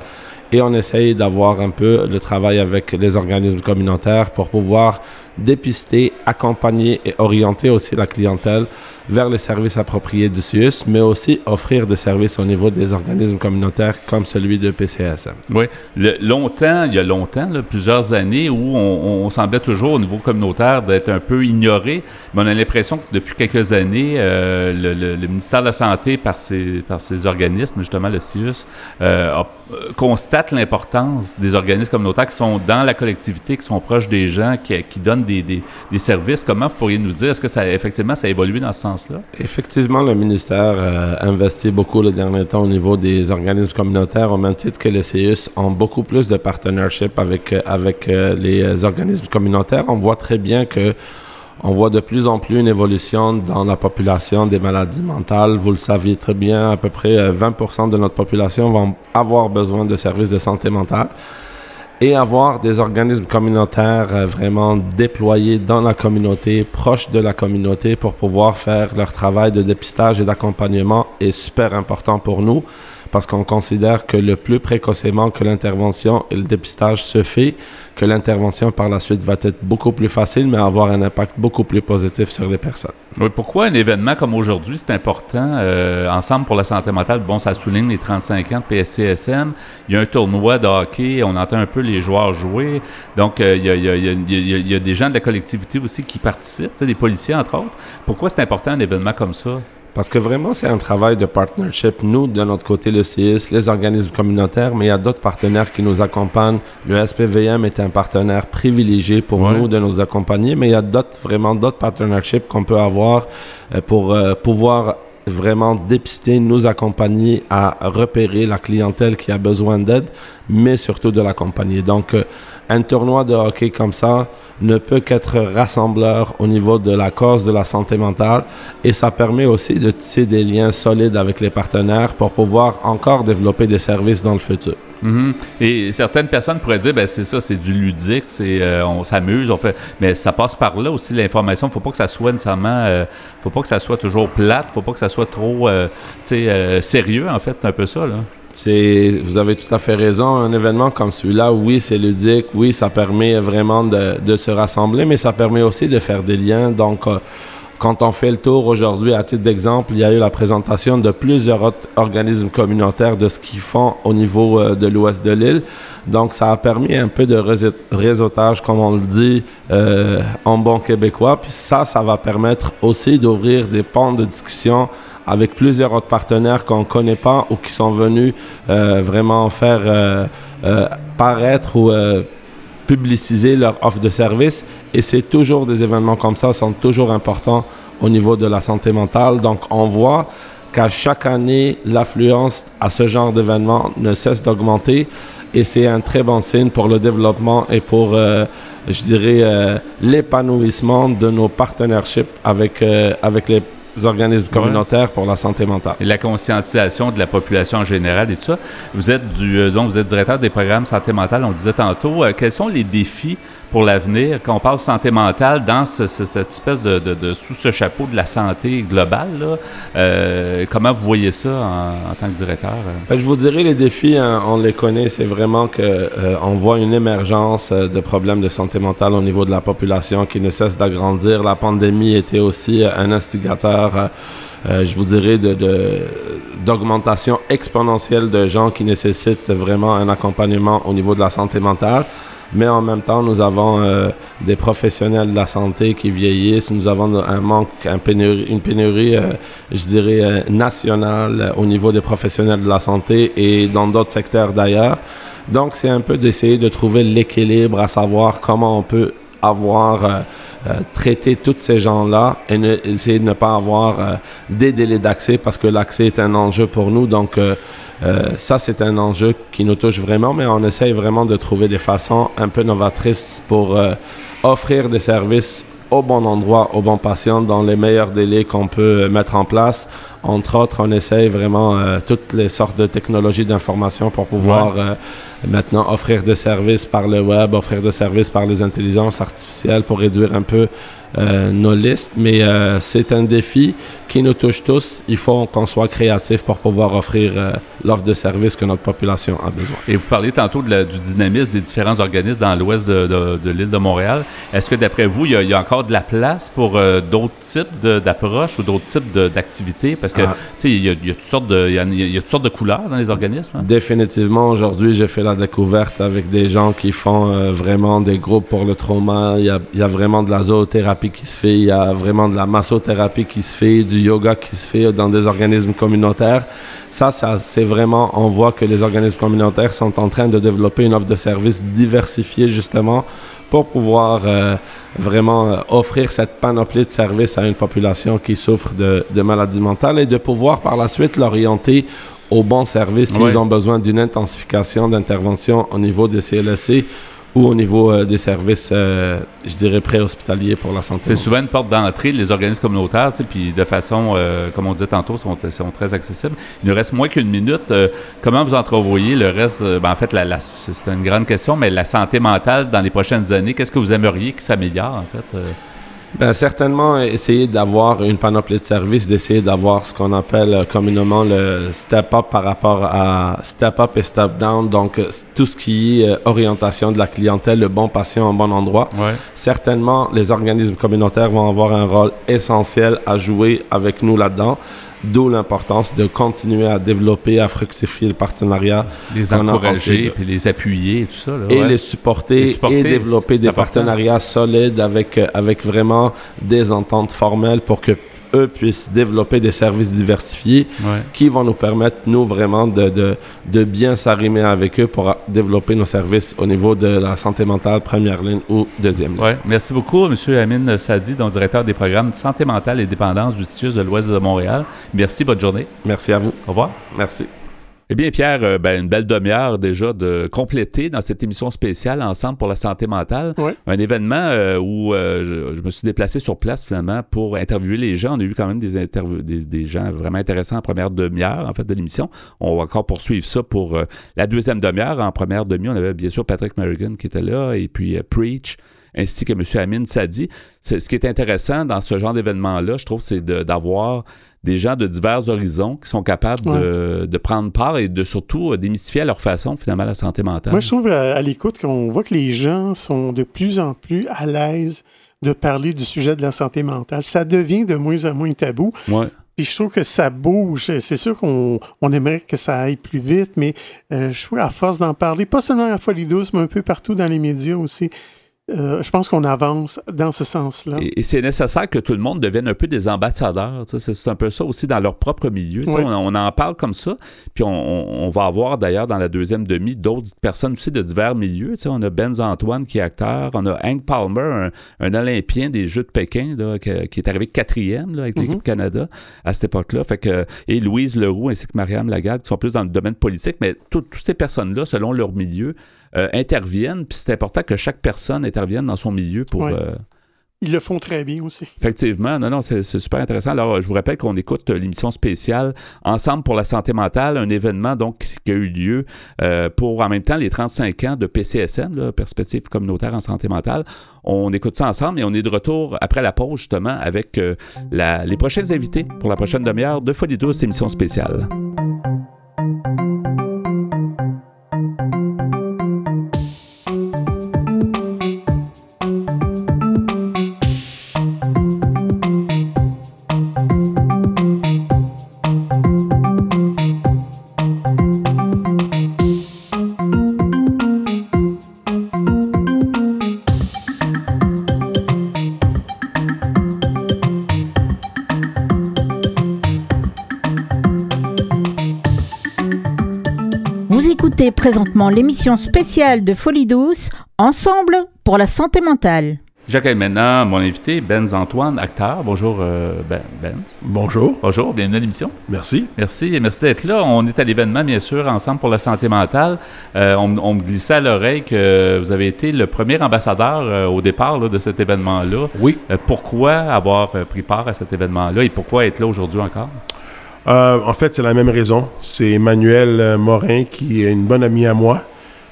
Et on essaye d'avoir un peu le travail avec les organismes communautaires pour pouvoir dépister, accompagner et orienter aussi la clientèle vers les services appropriés du CIUS, mais aussi offrir des services au niveau des organismes communautaires comme celui de PCSM. Oui. Longtemps, il y a longtemps, plusieurs années, où on, semblait toujours au niveau communautaire d'être un peu ignoré, mais on a l'impression que depuis quelques années, euh, le, ministère de la Santé, par ses, par ses organismes, justement le CIUS, euh, euh, constate l'importance des organismes communautaires qui sont dans la collectivité, qui sont proches des gens, qui, donnent des, des- services. Comment vous pourriez nous dire, est-ce que ça, effectivement, ça a évolué dans ce Effectivement, le ministère euh, investit beaucoup le dernier temps au niveau des organismes communautaires, au même titre que les CIUS ont beaucoup plus de partnership avec, euh, avec euh, les organismes communautaires. On voit très bien que on voit de plus en plus une évolution dans la population des maladies mentales. Vous le saviez très bien, à peu près 20% de notre population vont avoir besoin de services de santé mentale et avoir des organismes communautaires euh, vraiment déployés dans la communauté, proches de la communauté pour pouvoir faire leur travail de dépistage et d'accompagnement est super important pour nous parce qu'on considère que le plus précocement que l'intervention et le dépistage se fait, que l'intervention par la suite va être beaucoup plus facile, mais avoir un impact beaucoup plus positif sur les personnes. Oui, pourquoi un événement comme aujourd'hui, c'est important? Euh, ensemble pour la santé mentale, bon, ça souligne les 35 ans de PSCSM. Il y a un tournoi de hockey, on entend un peu les joueurs jouer. Donc, il, y a, des gens de la collectivité aussi qui participent, des policiers entre autres. Pourquoi c'est important un événement comme ça? Parce que vraiment, c'est un travail de partnership. Nous, de notre côté, le CIS, les organismes communautaires, mais il y a d'autres partenaires qui nous accompagnent. Le SPVM est un partenaire privilégié pour nous de nous accompagner, mais il y a d'autres, vraiment d'autres partnerships qu'on peut avoir euh, pour euh, pouvoir vraiment dépister, nous accompagner à repérer la clientèle qui a besoin d'aide, mais surtout de l'accompagner. Donc, euh, un tournoi de hockey comme ça ne peut qu'être rassembleur au niveau de la cause de la santé mentale et ça permet aussi de tisser des liens solides avec les partenaires pour pouvoir encore développer des services dans le futur. Mhm. Et certaines personnes pourraient dire, ben c'est ça, c'est du ludique, c'est euh, on s'amuse, on fait, mais ça passe par là aussi l'information. Faut pas que ça soit nécessairement, euh, faut pas que ça soit toujours plate, faut pas que ça soit trop, euh, sérieux en fait, c'est un peu ça là. Vous avez tout à fait raison. Un événement comme celui-là, oui, c'est ludique, oui, ça permet vraiment de, de, se rassembler, mais ça permet aussi de faire des liens. Donc, euh, quand on fait le tour aujourd'hui, à titre d'exemple, il y a eu la présentation de plusieurs autres organismes communautaires de ce qu'ils font au niveau euh, de l'ouest de l'île. Donc, ça a permis un peu de réseautage, comme on le dit euh, en bon québécois. Puis ça, ça va permettre aussi d'ouvrir des pans de discussion avec plusieurs autres partenaires qu'on ne connaît pas ou qui sont venus euh, vraiment faire euh, euh, paraître ou publiciser leur offre de service. Et c'est toujours des événements comme ça, sont toujours importants au niveau de la santé mentale. Donc on voit qu'à chaque année, l'affluence à ce genre d'événements ne cesse d'augmenter. Et c'est un très bon signe pour le développement et pour, je dirais, l'épanouissement de nos partnerships avec, avec les organismes communautaires pour la santé mentale. Et la conscientisation de la population en général et tout ça. Vous êtes du, euh, donc vous êtes directeur des programmes santé mentale, on disait tantôt. Euh, quels sont les défis pour l'avenir? Quand on parle santé mentale dans cette espèce de, sous ce chapeau de la santé globale? Euh, comment vous voyez ça en, tant que directeur? Ben, je vous dirais les défis, hein, on les connaît. C'est vraiment que on voit une émergence de problèmes de santé mentale au niveau de la population qui ne cesse d'agrandir. La pandémie était aussi un instigateur euh, euh, je vous dirais, d'augmentation exponentielle de gens qui nécessitent vraiment un accompagnement au niveau de la santé mentale. Mais en même temps, nous avons euh, des professionnels de la santé qui vieillissent. Nous avons un manque, une pénurie, je dirais, nationale au niveau des professionnels de la santé et dans d'autres secteurs d'ailleurs. Donc, c'est un peu d'essayer de trouver l'équilibre, à savoir comment on peut avoir euh, traiter tous ces gens-là et essayer de ne pas avoir euh, des délais d'accès parce que l'accès est un enjeu pour nous. Donc, euh, ça, c'est un enjeu qui nous touche vraiment, mais on essaye vraiment de trouver des façons un peu novatrices pour offrir des services au bon endroit, au bon patient, dans les meilleurs délais qu'on peut mettre en place. Entre autres, on essaye vraiment toutes les sortes de technologies d'information pour pouvoir maintenant offrir des services par le web, offrir des services par les intelligences artificielles pour réduire un peu euh, nos listes. Mais euh, c'est un défi qui nous touche tous. Il faut qu'on soit créatif pour pouvoir offrir euh, l'offre de services que notre population a besoin. Et vous parlez tantôt de du dynamisme des différents organismes dans l'ouest de, l'île de Montréal. Est-ce que d'après vous, il y, a, encore de la place pour d'autres types d'approches ou d'autres types d'activités? Parce que, ah. tu sais, il y, a, toutes sortes de, il y a, toutes sortes de couleurs dans les organismes. Hein? Définitivement, aujourd'hui, j'ai fait la découverte avec des gens qui font vraiment des groupes pour le trauma. Il y a, il y a vraiment de la zoothérapie qui se fait, il y a vraiment de la massothérapie qui se fait, du yoga qui se fait dans des organismes communautaires. Ça, ça c'est vraiment, on voit que les organismes communautaires sont en train de développer une offre de services diversifiée justement pour pouvoir euh, vraiment euh, offrir cette panoplie de services à une population qui souffre de, de maladies mentales et de pouvoir par la suite l'orienter au bon service s'ils ont besoin d'une intensification d'intervention au niveau des CLSC ou au niveau euh, des services, euh, je dirais, préhospitaliers pour la santé. C'est souvent une porte d'entrée, les organismes communautaires, puis de façon, euh, comme on disait tantôt, sont, sont très accessibles. Il nous reste moins qu'une minute. Comment vous entrevoyez le reste? ben, en fait, la, la- c'est une grande question, mais la santé mentale dans les prochaines années, qu'est-ce que vous aimeriez qui s'améliore, en fait? Ben, certainement, essayer d'avoir une panoplie de services, d'essayer d'avoir ce qu'on appelle euh, communément le step-up par rapport à step-up et step-down. Donc, euh, tout ce qui est euh, orientation de la clientèle, le bon patient au bon endroit. Ouais. Certainement, les organismes communautaires vont avoir un rôle essentiel à jouer avec nous là-dedans. D'où l'importance de continuer à développer, à fructifier le partenariat Les encourager, puis les appuyer et tout ça. Là, et ouais. les supporter, Les supporter, et développer des important. partenariats solides avec, euh, avec vraiment des ententes formelles pour que eux puissent développer des services diversifiés Ouais. qui vont nous permettre, nous, vraiment de, de, de bien s'arrimer avec eux pour développer nos services au niveau de la santé mentale première ligne ou deuxième ligne. Ouais. Merci beaucoup, M. Amine Sadi, donc directeur des programmes de santé mentale et dépendance du CIUS de l'Ouest de Montréal. Merci, bonne journée. Merci à vous. Au revoir. Merci. Eh bien, Pierre, euh, ben, une belle demi-heure déjà de compléter dans cette émission spéciale Ensemble pour la santé mentale. Ouais. Un événement euh, où euh, je, je me suis déplacé sur place finalement pour interviewer les gens. On a eu quand même des, interviews, des, des gens vraiment intéressants en première demi-heure en fait de l'émission. On va encore poursuivre ça pour euh, la deuxième demi-heure. En première demi, on avait bien sûr Patrick Merrigan qui était là et puis Preach ainsi que M. Amin Sadi. Ce qui est intéressant dans ce genre d'événement-là, je trouve, c'est d'avoir des gens de divers horizons qui sont capables de, de prendre part et de surtout euh, démystifier à leur façon, finalement, la santé mentale. Moi, je trouve à, à l'écoute qu'on voit que les gens sont de plus en plus à l'aise de parler du sujet de la santé mentale. Ça devient de moins en moins tabou. Ouais. Puis je trouve que ça bouge. C'est sûr qu'on on aimerait que ça aille plus vite, mais euh, je trouve à force d'en parler, pas seulement à Folie Douce, mais un peu partout dans les médias aussi, euh, je pense qu'on avance dans ce sens-là. Et, et c'est nécessaire que tout le monde devienne un peu des ambassadeurs. C'est un peu ça aussi dans leur propre milieu. On, on en parle comme ça. Puis on, on- on va avoir d'ailleurs dans la deuxième demi d'autres personnes aussi de divers milieux. On a Benz Antoine qui est acteur. On a Hank Palmer, un, un Olympien des Jeux de Pékin là, qui est arrivé quatrième là, avec l'équipe Mhm. Canada à cette époque-là. Fait que, et Louise Leroux ainsi que Mariam Lagarde qui sont plus dans le domaine politique. Mais tout- toutes ces personnes-là, selon leur milieu, euh, interviennent. Puis c'est important que chaque personne intervienne dans son milieu pour... Ouais. euh, Ils le font très bien aussi. Effectivement, non, non, c'est super intéressant. Alors, je vous rappelle qu'on écoute l'émission spéciale Ensemble pour la santé mentale, un événement donc qui, qui a eu lieu euh, pour en même temps les 35 ans de PCSM, là, Perspective communautaire en santé mentale. On écoute ça ensemble et on est de retour après la pause justement avec euh, la- les prochains invités pour la prochaine demi-heure de Folie douce, émission spéciale. Présentement l'émission spéciale de Folie Douce, Ensemble pour la santé mentale. J'accueille maintenant mon invité, Benz Antoine, acteur. Bonjour, euh, ben, Benz. Bonjour, Bonjour, bienvenue à l'émission. merci. Merci, merci d'être là. On est à l'événement, bien sûr, ensemble pour la santé mentale. Euh, on, on me glissait à l'oreille que vous avez été le premier ambassadeur euh, au départ là, de cet événement-là. Oui, Euh, pourquoi avoir pris part à cet événement-là et pourquoi être là aujourd'hui encore? Euh, en fait, c'est la même raison. C'est Emmanuel euh, Morin qui est une bonne amie à moi.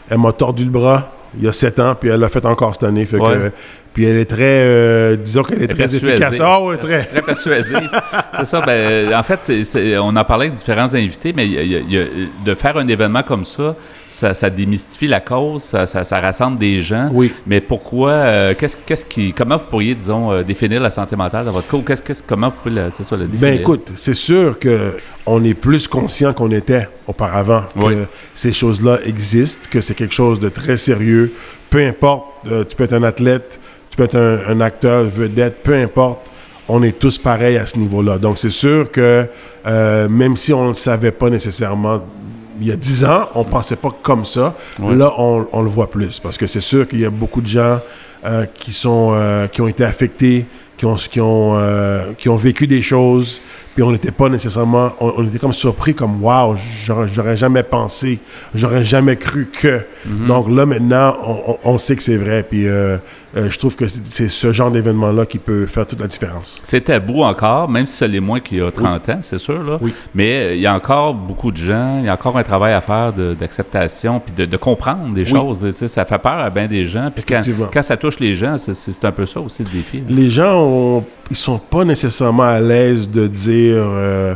Elle m'a tordu le bras il y a sept ans, puis elle l'a fait encore cette année. Fait Ouais. que, puis elle est très, euh, disons qu'elle est très Persuasive. efficace. Ouais, très. Très persuasive. c'est ça. Ben, en fait, on en parlait avec différents invités, mais il y a- il y a- il y a- de faire un événement comme ça, ça, ça démystifie la cause, ça, ça- ça rassemble des gens. Oui. Mais pourquoi, euh, qu'est-ce, qu'est-ce qui, comment vous pourriez, disons, euh, définir la santé mentale dans votre cas? ou Qu'est-ce, qu'est-ce- comment vous pouvez, le- ça, le définir? Ben écoute, c'est sûr que on est plus conscient qu'on était auparavant que Oui. ces choses-là existent, que c'est quelque chose de très sérieux. Peu importe, euh, tu peux être un athlète, tu peux être un, un acteur vedette, peu importe, on est tous pareils à ce niveau-là. Donc c'est sûr que euh, même si on ne le savait pas nécessairement il y a dix ans, on pensait pas comme ça. Ouais. Là, on, on le voit plus parce que c'est sûr qu'il y a beaucoup de gens euh, qui, sont, euh, qui ont été affectés, qui ont, qui, ont, euh, qui ont vécu des choses, puis on n'était pas nécessairement, on, on était comme surpris, comme wow, j'aurais jamais pensé, j'aurais jamais cru que. Donc là maintenant, on, on- on sait que c'est vrai, puis euh, je trouve que c'est c'est ce genre d'événement-là qui peut faire toute la différence. C'est tabou encore, même si ça l'est moins qu'il y a 30 ans, c'est sûr. Là. Oui. Mais euh, il y a encore beaucoup de gens, il y a encore un travail à faire d'acceptation, puis de, de comprendre des Oui. choses. Ça fait peur à bien des gens. Puis quand, ça touche les gens, c'est- c'est c'est un peu ça aussi le défi. là. Les gens, ont, ils sont pas nécessairement à l'aise de dire euh,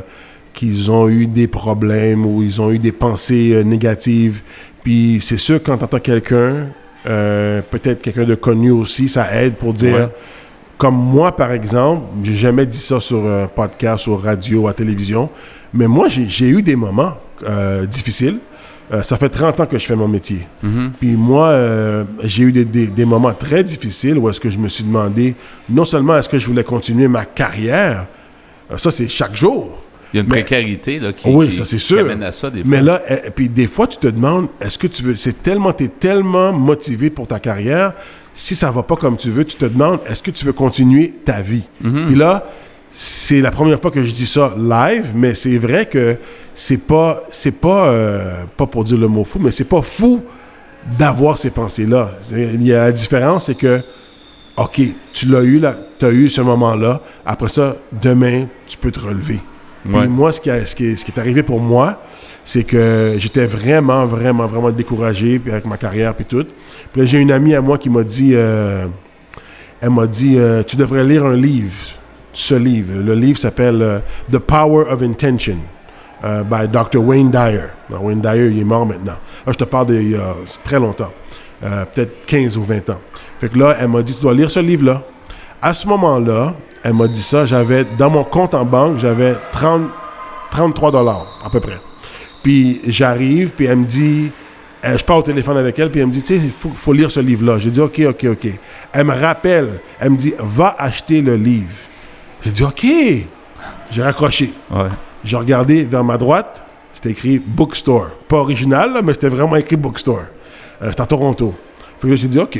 qu'ils ont eu des problèmes ou ils ont eu des pensées négatives. Puis c'est sûr quand tu entends quelqu'un, euh, peut-être quelqu'un de connu aussi, ça aide pour dire. Ouais. Comme moi, par exemple, j'ai jamais dit ça sur un podcast, sur radio, à télévision, mais moi, j'ai eu des moments euh, difficiles. Euh, ça fait 30 ans que je fais mon métier. Mhm. Puis moi, euh, j'ai eu des, des- des moments très difficiles où est-ce que je me suis demandé, non seulement est-ce que je voulais continuer ma carrière, euh, ça c'est chaque jour, Il y a une Mais- précarité là, qui, Oui, qui- ça, qui sûr. amène à ça des fois. mais là, eh, puis des fois tu te demandes, est-ce que tu veux, c'est tellement, tu es tellement motivé pour ta carrière, si ça va pas comme tu veux, tu te demandes, est-ce que tu veux continuer ta vie? Mhm. Puis là, c'est la première fois que je dis ça live, mais c'est vrai que c'est pas, c'est pas, euh, pas pour dire le mot fou, mais c'est pas fou d'avoir ces pensées-là. Il y a la différence, c'est que, OK, tu l'as eu, là, tu as eu ce moment-là. Après ça, demain, tu peux te relever. Ouais. Puis moi, ce qui, a- ce, qui est, ce qui est arrivé pour moi, c'est que j'étais vraiment, vraiment, vraiment découragé puis avec ma carrière puis tout. Puis là, j'ai une amie à moi qui m'a dit, euh, elle m'a dit, euh, tu devrais lire un livre, ce livre. Le livre s'appelle euh, The Power of Intention by Dr. Wayne Dyer. Alors, Wayne Dyer, il est mort maintenant. Là, je te parle d'il y a très longtemps, peut-être 15 ou 20 ans. Fait que là, elle m'a dit, tu dois lire ce livre-là. À ce moment-là, elle m'a dit ça, j'avais, dans mon compte en banque, j'avais 30, 33 dollars à peu près. Puis j'arrive, puis elle me dit, euh, je parle au téléphone avec elle, puis elle me dit, tu sais, il faut, faut lire ce livre-là. J'ai dit, OK, OK, OK. Elle me rappelle, elle me dit, va acheter le livre. J'ai dit, OK. J'ai raccroché. Ouais. J'ai regardé vers ma droite, c'était écrit Bookstore. Pas original, là, mais c'était vraiment écrit Bookstore. Euh, c'était à Toronto. Fait que là, j'ai dit, OK.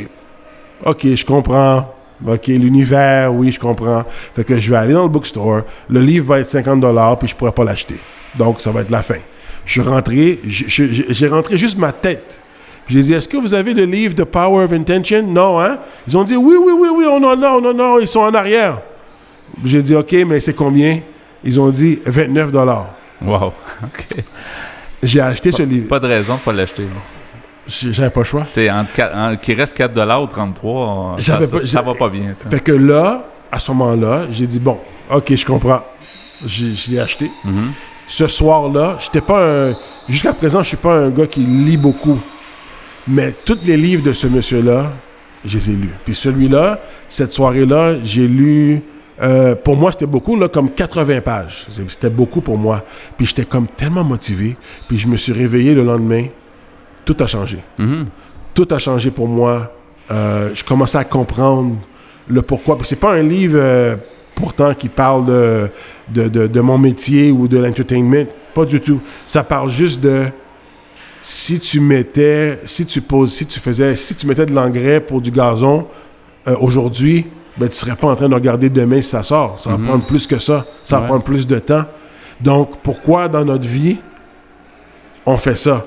OK, je comprends. OK, l'univers, oui, je comprends. Fait que je vais aller dans le bookstore. Le livre va être 50 puis je pourrais pas l'acheter. Donc, ça va être la fin. Je suis rentré, j'ai rentré juste ma tête. J'ai dit, est-ce que vous avez le livre The Power of Intention? Non, hein? Ils ont dit, oui, oui, oui, oui, on en a, on en a, ils sont en arrière. J'ai dit, OK, mais c'est combien? Ils ont dit 29 Wow. OK. J'ai acheté ce livre. Pas de raison de pas l'acheter. J'avais pas le choix. Tu sais, qu'il reste 4 ou 33, on- ça, pas- ça va pas bien. Fait que là, à ce moment-là, j'ai dit, bon, OK, je comprends. Je l'ai acheté. Mhm. Ce soir-là, j'étais pas un... Jusqu'à présent, je suis pas un gars qui lit beaucoup. Mais tous les livres de ce monsieur-là, je les ai lus. Puis celui-là, cette soirée-là, j'ai lu... euh, pour moi, c'était beaucoup, là, comme 80 pages. C'était beaucoup pour moi. Puis j'étais comme tellement motivé. Puis je me suis réveillé le lendemain. Tout a changé tout a changé pour moi. Euh, je commençais à comprendre le pourquoi. C'est pas un livre euh, pourtant qui parle de, de, de- de mon métier ou de l'entertainment. Pas du tout. Ça parle juste de si tu mettais, si tu poses, si tu faisais, si tu mettais de l'engrais pour du gazon euh, aujourd'hui, ben tu serais pas en train de regarder demain si ça sort. Ça va Mhm. prendre plus que ça. Ça va prendre plus de temps. Donc pourquoi dans notre vie on fait ça?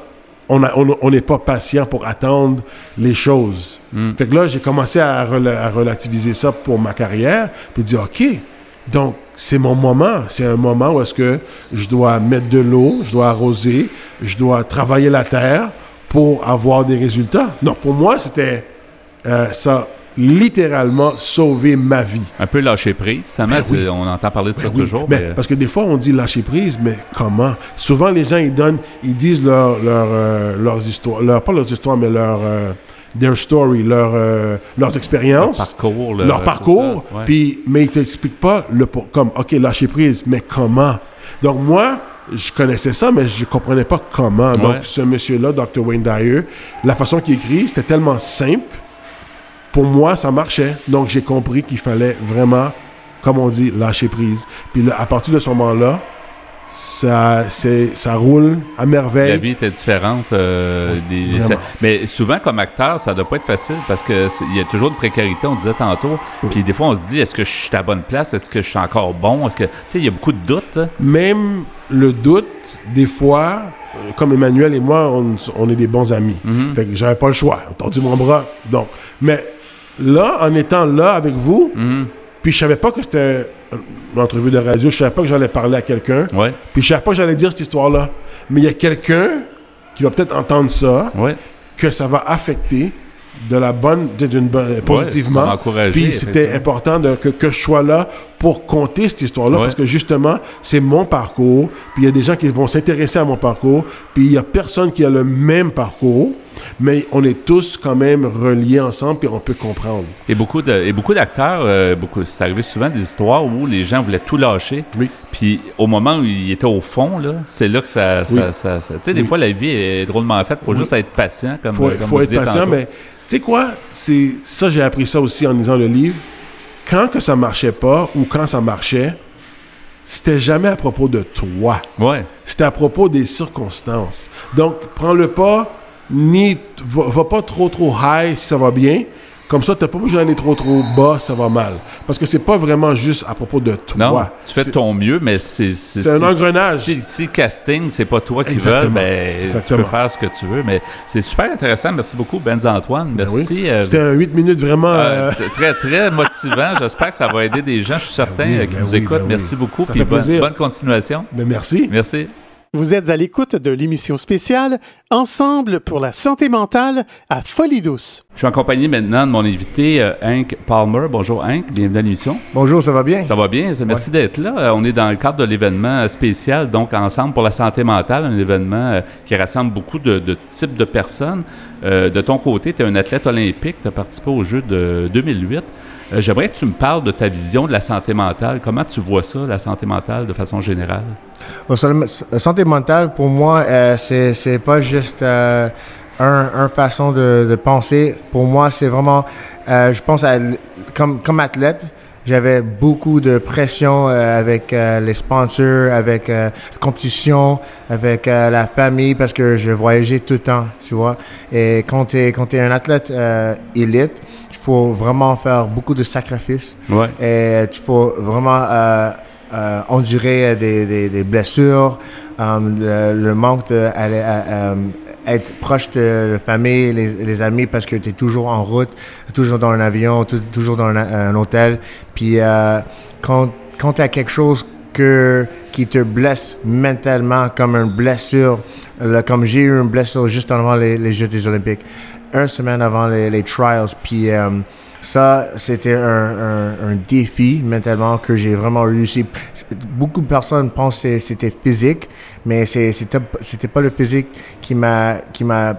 On a- on on n'est pas patient pour attendre les choses. Mm. Fait que là, j'ai commencé à, rela- à relativiser ça pour ma carrière, puis dire, OK, donc c'est mon moment. C'est un moment où est-ce que je dois mettre de l'eau, je dois arroser, je dois travailler la terre pour avoir des résultats. Non, pour moi, c'était euh, ça, littéralement, sauver ma vie. Un peu lâcher prise. Ça Ben oui. On entend parler de ça Ben oui, toujours. mais mais- Parce que des fois, on dit lâcher prise, mais comment? Souvent, les gens, ils donnent, ils disent leur, leur, euh, leurs histoires, leur, pas leurs histoires, mais leur, euh, their story, leur, euh, leurs leur expériences, parcours. leur parcours, ça, ouais. puis, mais ils t'expliquent pas le, comme, OK, lâcher prise, mais comment? Donc, moi, je connaissais ça, mais je comprenais pas comment. Ouais. Donc, ce monsieur-là, Dr. Wayne Dyer, la façon qu'il écrit, c'était tellement simple. Pour moi, ça marchait. Donc, j'ai compris qu'il fallait vraiment, comme on dit, lâcher prise. Puis là, à partir de ce moment-là, ça, c'est, ça roule à merveille. La vie était différente. euh, des- vraiment. ça- mais souvent, comme acteur, ça doit pas être facile parce que c'est- il y a toujours de précarité, on disait tantôt. Puis des fois, on se dit est-ce que je suis à la bonne place? Est-ce que je suis encore bon? Est-ce que. Tu sais, il y a beaucoup de doutes. Même le doute, des fois, euh, comme Emmanuel et moi, on, on est des bons amis. Mhm. Fait que j'avais pas le choix. J'ai tendu mon bras. Donc, mais là, en étant là avec vous, puis je savais pas que c'était une entrevue de radio, je savais pas que j'allais parler à quelqu'un, Ouais, puis je savais pas que j'allais dire cette histoire-là. Mais il y a quelqu'un qui va peut-être entendre ça, ouais. que ça va affecter de la bonne, d'une bonne, positivement. Puis c'était important de- que, que je sois là pour compter cette histoire-là Ouais. parce que justement, c'est mon parcours. Puis il y a des gens qui vont s'intéresser à mon parcours. Puis il y a personne qui a le même parcours, mais on est tous quand même reliés ensemble puis on peut comprendre. Et beaucoup de, et beaucoup d'acteurs, euh, beaucoup, c'est arrivé souvent des histoires où les gens voulaient tout lâcher. Oui. Puis au moment où ils étaient au fond, là, c'est là que ça. ça- Oui. ça- ça- tu sais, des Oui. fois, la vie est drôlement faite. faut juste être patient, comme, faut, comme faut être patient, tantôt. mais tu sais quoi? C'est ça, j'ai appris ça aussi en lisant le livre. Quand que ça marchait pas ou quand ça marchait, c'était jamais à propos de toi. Ouais. C'était à propos des circonstances. Donc, prends-le pas, ni va, va pas trop trop high si ça va bien. Comme ça, t'as pas besoin d'aller trop trop bas, ça va mal. Parce que c'est pas vraiment juste à propos de toi. Non, tu fais ton mieux, mais c'est. C'est un engrenage. Si, si le casting, c'est pas toi qui veux, Exactement. ben, tu peux faire ce que tu veux. Mais c'est super intéressant. Merci beaucoup, Benz Antoine. Ben oui. Merci. euh, C'était un 8 minutes vraiment. euh, euh, très, très motivant. J'espère que ça va aider des gens. Je suis certain oui, qui ben nous oui, écoutent. Merci beaucoup. Ça puis bonne, bonne continuation. ben merci. Merci. Vous êtes à l'écoute de l'émission spéciale Ensemble pour la santé mentale à Folie Douce. Je suis en compagnie maintenant de mon invité, euh, Hank Palmer. Bonjour, Hank. Bienvenue à l'émission. Bonjour, ça va bien? Ça va bien? Merci d'être là. Euh, On est dans le cadre de l'événement euh, spécial, donc Ensemble pour la santé mentale, un événement euh, qui rassemble beaucoup de, de types de personnes. Euh, de ton côté, tu es un athlète olympique, tu as participé aux Jeux de 2008. Euh, J'aimerais que tu me parles de ta vision de la santé mentale. Comment tu vois ça, la santé mentale, de façon générale? La santé mentale, pour moi, euh, c'est, pas juste euh, un, façon de, penser. Pour moi, c'est vraiment, euh, je pense, à, comme, athlète, j'avais beaucoup de pression euh, avec les sponsors, avec la compétition, avec la famille, parce que je voyageais tout le temps, tu vois. Et quand tu es, un athlète élite, faut vraiment faire beaucoup de sacrifices. Ouais. Et il faut vraiment euh, euh, endurer des, des, des blessures, euh, le, le manque de aller, être proche de la famille, les, les amis, parce que tu es toujours en route, toujours dans un avion, tou- toujours dans un, un hôtel. Puis quand, quand tu as quelque chose que, qui te blesse mentalement, comme une blessure, là, comme j'ai eu une blessure juste avant les, les Jeux des Olympiques, une semaine avant les, les trials, puis ça, c'était un, défi mentalement que j'ai vraiment réussi. Beaucoup de personnes pensent que c'était physique, mais c'était pas le physique qui m'a qui m'a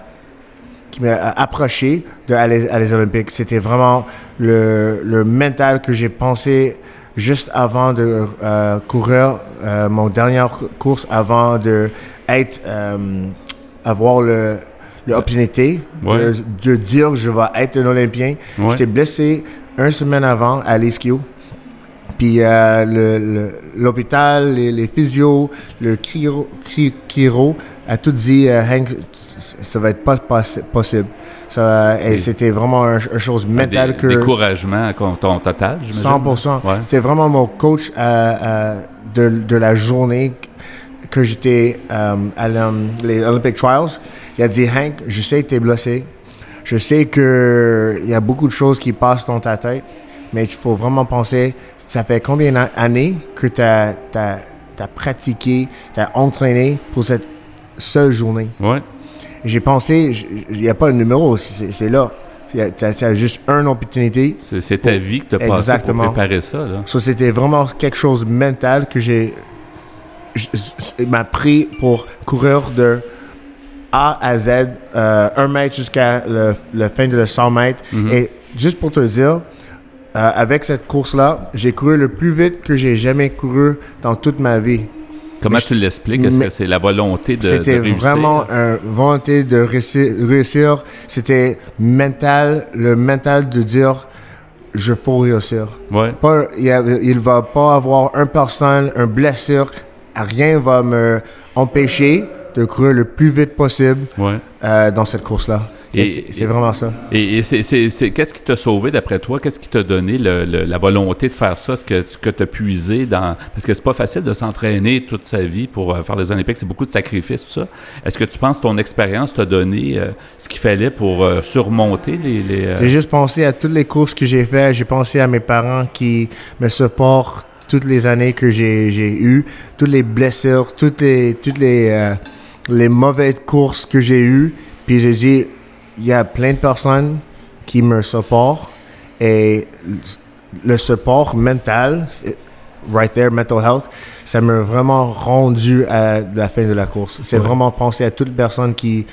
approché de aller à les Olympiques. C'était vraiment le, le mental que j'ai pensé juste avant de euh, courir euh, mon dernière course, avant de être euh, avoir le l'opportunité Ouais. de, de dire je vais être un Olympien. Ouais. J'étais blessé une semaine avant à l'Ischio. Puis euh, le- le- l'hôpital, les, les physios, le chiro, chi- chiro a tout dit, euh, Hank, ça va être pas possi- possible. Ça, et Et- c'était vraiment un- une chose mentale Dé- que... Découragement ton total, j'imagine. 100%. Ouais. C'était vraiment mon coach euh, euh, de, de la journée que j'étais euh, à les Olympic Trials. Il a dit, Hank, je sais que tu es blessé. Je sais qu'il y a beaucoup de choses qui passent dans ta tête, mais il faut vraiment penser, ça fait combien d'années que tu as, pratiqué, tu as entraîné pour cette seule journée? Ouais. J'ai pensé, il n'y a pas de numéro, c'est là. Tu as, juste une opportunité. C'est ta vie que tu as passé pour Exactement. préparer ça. Là. So, c'était vraiment quelque chose de mental que j'ai m'a pris pour courir de A à Z, euh, un mètre jusqu'à le, le fin de le 100 mètres. Mhm. Et juste pour te dire, euh, avec cette course-là, j'ai couru le plus vite que j'ai jamais couru dans toute ma vie. Comment tu l'expliques? Est-ce que c'est la volonté de, de C'était réussir? vraiment une volonté de réussir. réussir. C'était mental, le mental de dire, je faut réussir. Ouais. Pas, il, il va pas avoir une personne, un blessure rien va me empêcher de courir le plus vite possible Ouais. euh, dans cette course-là. C'est- vraiment ça. Et, et c'est, c'est- c'est- qu'est-ce qui t'a sauvé d'après toi? Qu'est-ce qui t'a donné le- le- la volonté de faire ça? Ce que, que tu as puisé dans. Parce que c'est pas facile de s'entraîner toute sa vie pour euh, faire les Olympiques, c'est beaucoup de sacrifices, tout ça. Est-ce que tu penses que ton expérience t'a donné euh, ce qu'il fallait pour euh, surmonter les. les, euh, J'ai juste pensé à toutes les courses que j'ai faites. J'ai pensé à mes parents qui me supportent toutes les années que j'ai j'ai eues, toutes les blessures, toutes les, toutes les, les mauvaises courses que j'ai eues. Puis j'ai dit, il y a plein de personnes qui me supportent et le support mental, right there, mental health, ça m'a vraiment rendu à la fin de la course. C'est Ouais. vraiment penser à toute personne qui,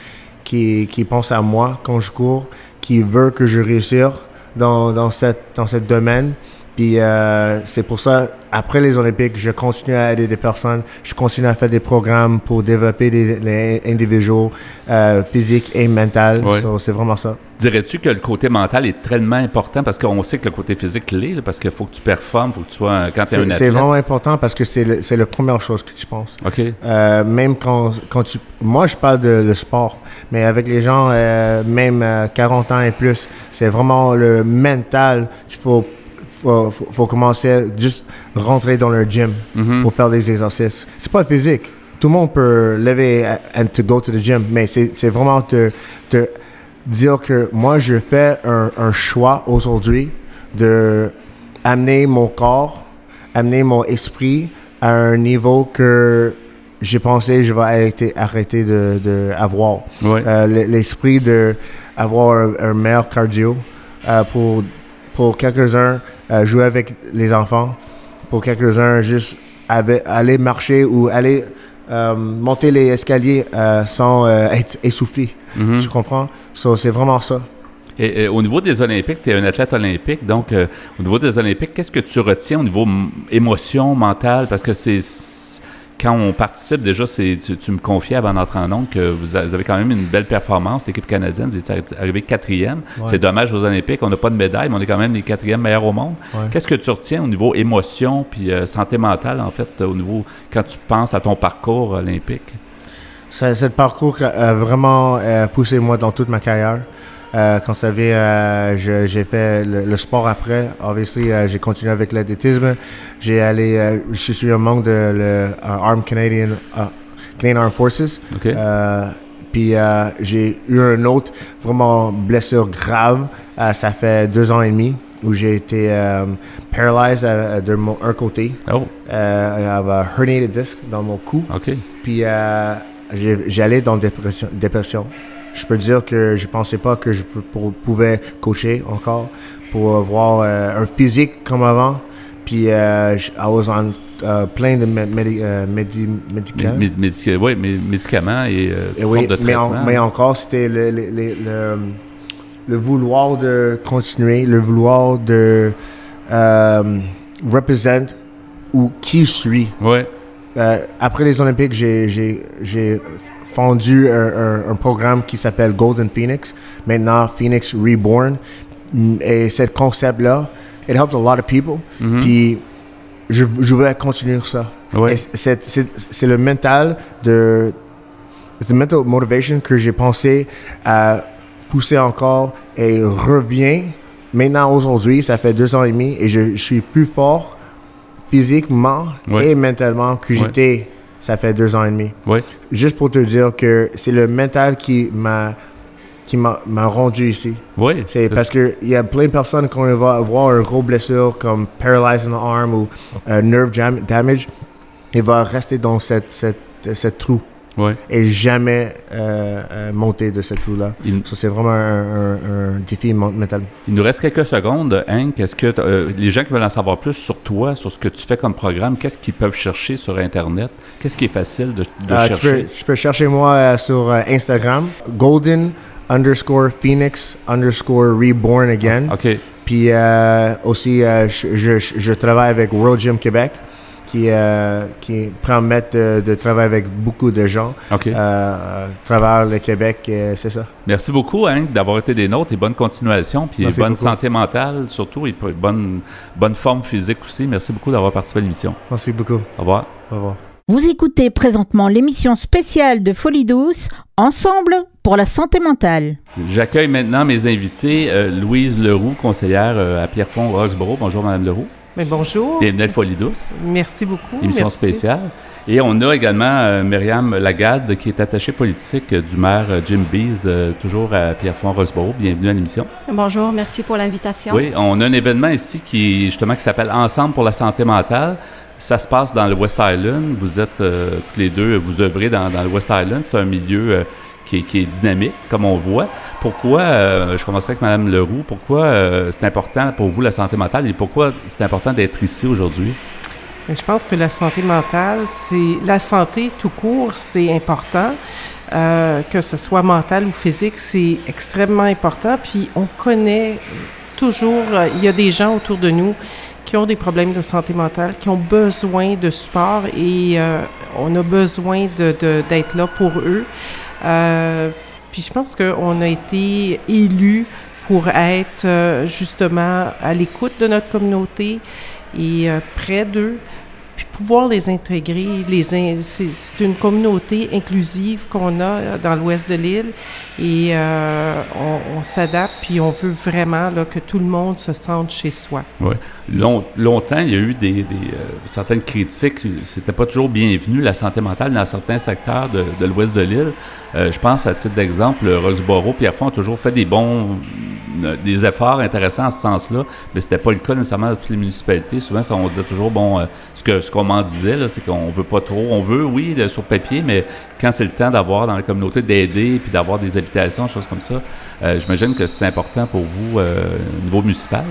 qui, qui pense à moi quand je cours, qui veut que je réussisse dans, dans, cette, dans ce domaine. Puis euh, c'est pour ça, après les Olympiques, je continue à aider des personnes, je continue à faire des programmes pour développer des, les individus euh, physiques et mentaux. Ouais. So, c'est vraiment ça. Dirais-tu que le côté mental est tellement important? Parce qu'on sait que le côté physique l'est, parce qu'il faut que tu performes, faut que tu sois. Quand tu es un C'est athlète. c'est vraiment important parce que c'est la première chose que tu penses. OK. Euh, même quand, quand tu... Moi, je parle de sport, mais avec les gens, euh, même euh, 40 ans et plus, c'est vraiment le mental. Il faut, faut, faut, faut commencer à juste rentrer dans le gym Mhm. pour faire des exercices. C'est pas physique. Tout le monde peut lever and to go to the gym, mais c'est vraiment te, te dire que moi, je fais un, un choix aujourd'hui de amener mon corps, amener mon esprit à un niveau que j'ai pensé je vais arrêter, arrêter de, de avoir. Ouais. Euh, L'esprit de avoir un, un meilleur cardio euh, pour, pour quelques-uns euh, jouer avec les enfants, pour quelques-uns juste aller marcher ou aller euh, monter les escaliers euh, sans euh, être essoufflé. Mhm. Tu comprends? So, c'est vraiment ça. Et, et au niveau des Olympiques, tu es un athlète olympique, donc euh, au niveau des Olympiques, qu'est-ce que tu retiens au niveau émotion, mentale? Parce que c'est quand on participe, déjà, c'est tu, tu me confiais avant d'entrer en ondes que vous, avez quand même une belle performance, l'équipe canadienne, vous êtes arri- arrivé quatrième. Ouais. C'est dommage aux Olympiques, on n'a pas de médaille, mais on est quand même les quatrièmes meilleurs au monde. Ouais. Qu'est-ce que tu retiens au niveau émotion puis euh, santé mentale, en fait, au niveau quand tu penses à ton parcours olympique? Ça, ce parcours a a vraiment euh, poussé moi dans toute ma carrière. Euh, quand ça vient, euh, j'ai fait le, le sport après. Obviously, euh, j'ai continué avec l'athlétisme. J'ai allé, je suis un membre de le euh, Armed Canadian, Canadian Armed Forces. Puis j'ai eu un autre vraiment blessure grave. Ça fait deux ans et demi où j'ai été paralyzed euh, de mon un côté. Oh, j'avais un herniated disc dans mon cou. Puis j'allais dans dépression, dépression. Je peux dire que je pensais pas que je pour- pouvais coacher encore pour avoir euh, un physique comme avant. Puis euh, I was on euh, plein de mé- médi- euh, médi- médicaments. Mé- médicaments et, euh, Et oui, de mais, en- mais encore, c'était le, le, le, le- le vouloir de continuer, le vouloir de euh, représenter ou qui je suis. Ouais. Euh, après les Olympiques, j'ai fondu un, un- un programme qui s'appelle Golden Phoenix, maintenant Phoenix Reborn. Mm, Et ce concept-là, it helped a lot of people. Mhm. Puis je, je voulais continuer ça. Ouais. C'est- le mental de. C'est le mental motivation que j'ai pensé à pousser encore et revient maintenant aujourd'hui. Ça fait deux ans et demi et je, je suis plus fort physiquement Ouais. et mentalement que Ouais. j'étais. Ça fait deux ans et demi. Ouais. Juste pour te dire que c'est le mental qui m'a qui m'a rendu ici. Oui. C'est parce que il y a plein de personnes quand on va avoir une grosse blessure comme paralyzed in the arm ou euh, nerve jam- damage, il va rester dans cette, cette, cette trou Ouais. et jamais euh, euh, monter de ce trou-là. Il, Ça, c'est vraiment un, un- un défi men- mental. il nous reste quelques secondes, Hank. Est-ce que euh, les gens qui veulent en savoir plus sur toi, sur ce que tu fais comme programme, qu'est-ce qu'ils peuvent chercher sur Internet? Qu'est-ce qui est facile de, de Euh, tu, chercher? peux, tu peux chercher moi euh, sur euh, Instagram, golden underscore phoenix underscore reborn again. OK. Puis euh, aussi, je, je- je travaille avec World Gym Québec, qui, euh, qui permet de, de travailler avec beaucoup de gens OK. euh, à travers le Québec. euh, c'est ça. Merci beaucoup, Hank, d'avoir été des nôtres et bonne continuation, puis Merci bonne beaucoup. santé mentale surtout et bonne, bonne forme physique aussi. Merci beaucoup d'avoir participé à l'émission. Merci beaucoup. Au revoir. Au revoir. Vous écoutez présentement l'émission spéciale de Folie Douce, Ensemble pour la santé mentale. J'accueille maintenant mes invités, euh, Louise Leroux, conseillère euh, à Pierrefonds Roxborough. Bonjour, Madame Leroux. Mais bonjour. Bienvenue à Folie Douce. Merci beaucoup. Émission Merci. spéciale. Et on a également euh, Myriam Lagarde, qui est attachée politique euh, du maire euh, Jim Bees, euh, toujours à Pierrefonds Roxborough. Bienvenue à l'émission. Bonjour, merci pour l'invitation. Oui, on a un événement ici qui justement qui s'appelle Ensemble pour la santé mentale. Ça se passe dans le West Island. Vous êtes euh, tous les deux, vous œuvrez dans, dans le West Island. C'est un milieu euh, qui, est, dynamique, comme on voit. Pourquoi, euh, je commencerai avec Mme Leroux, pourquoi euh, c'est important pour vous la santé mentale et pourquoi c'est important d'être ici aujourd'hui? Mais Je pense que la santé mentale, c'est la santé tout court, c'est important. Euh, que ce soit mental ou physique, c'est extrêmement important. Puis on connaît toujours, il y a des gens autour de nous qui ont des problèmes de santé mentale, qui ont besoin de support et on a besoin d'être là pour eux. Euh, puis je pense qu'on a été élus pour être euh, justement à l'écoute de notre communauté et euh, près d'eux, pouvoir les intégrer. C'est, une communauté inclusive qu'on a euh, dans l'ouest de l'île et euh, on, s'adapte, puis on veut vraiment que tout le monde se sente chez soi. Oui. Long- longtemps, il y a eu euh, certaines critiques. C'était pas toujours bienvenu, la santé mentale, dans certains secteurs de, l'ouest de l'île. Je pense, à titre d'exemple, Roxborough, Pierrefonds ont toujours fait des bons, des efforts intéressants en ce sens-là, mais c'était pas le cas nécessairement de toutes les municipalités. Souvent, ça, on disait toujours, bon, ce que ce qu'on m'en disait, c'est qu'on veut pas trop, on veut, oui, sur papier, mais quand c'est le temps d'avoir dans la communauté d'aider puis d'avoir des habitations, choses comme ça, euh, j'imagine que c'est important pour vous euh, au niveau municipal.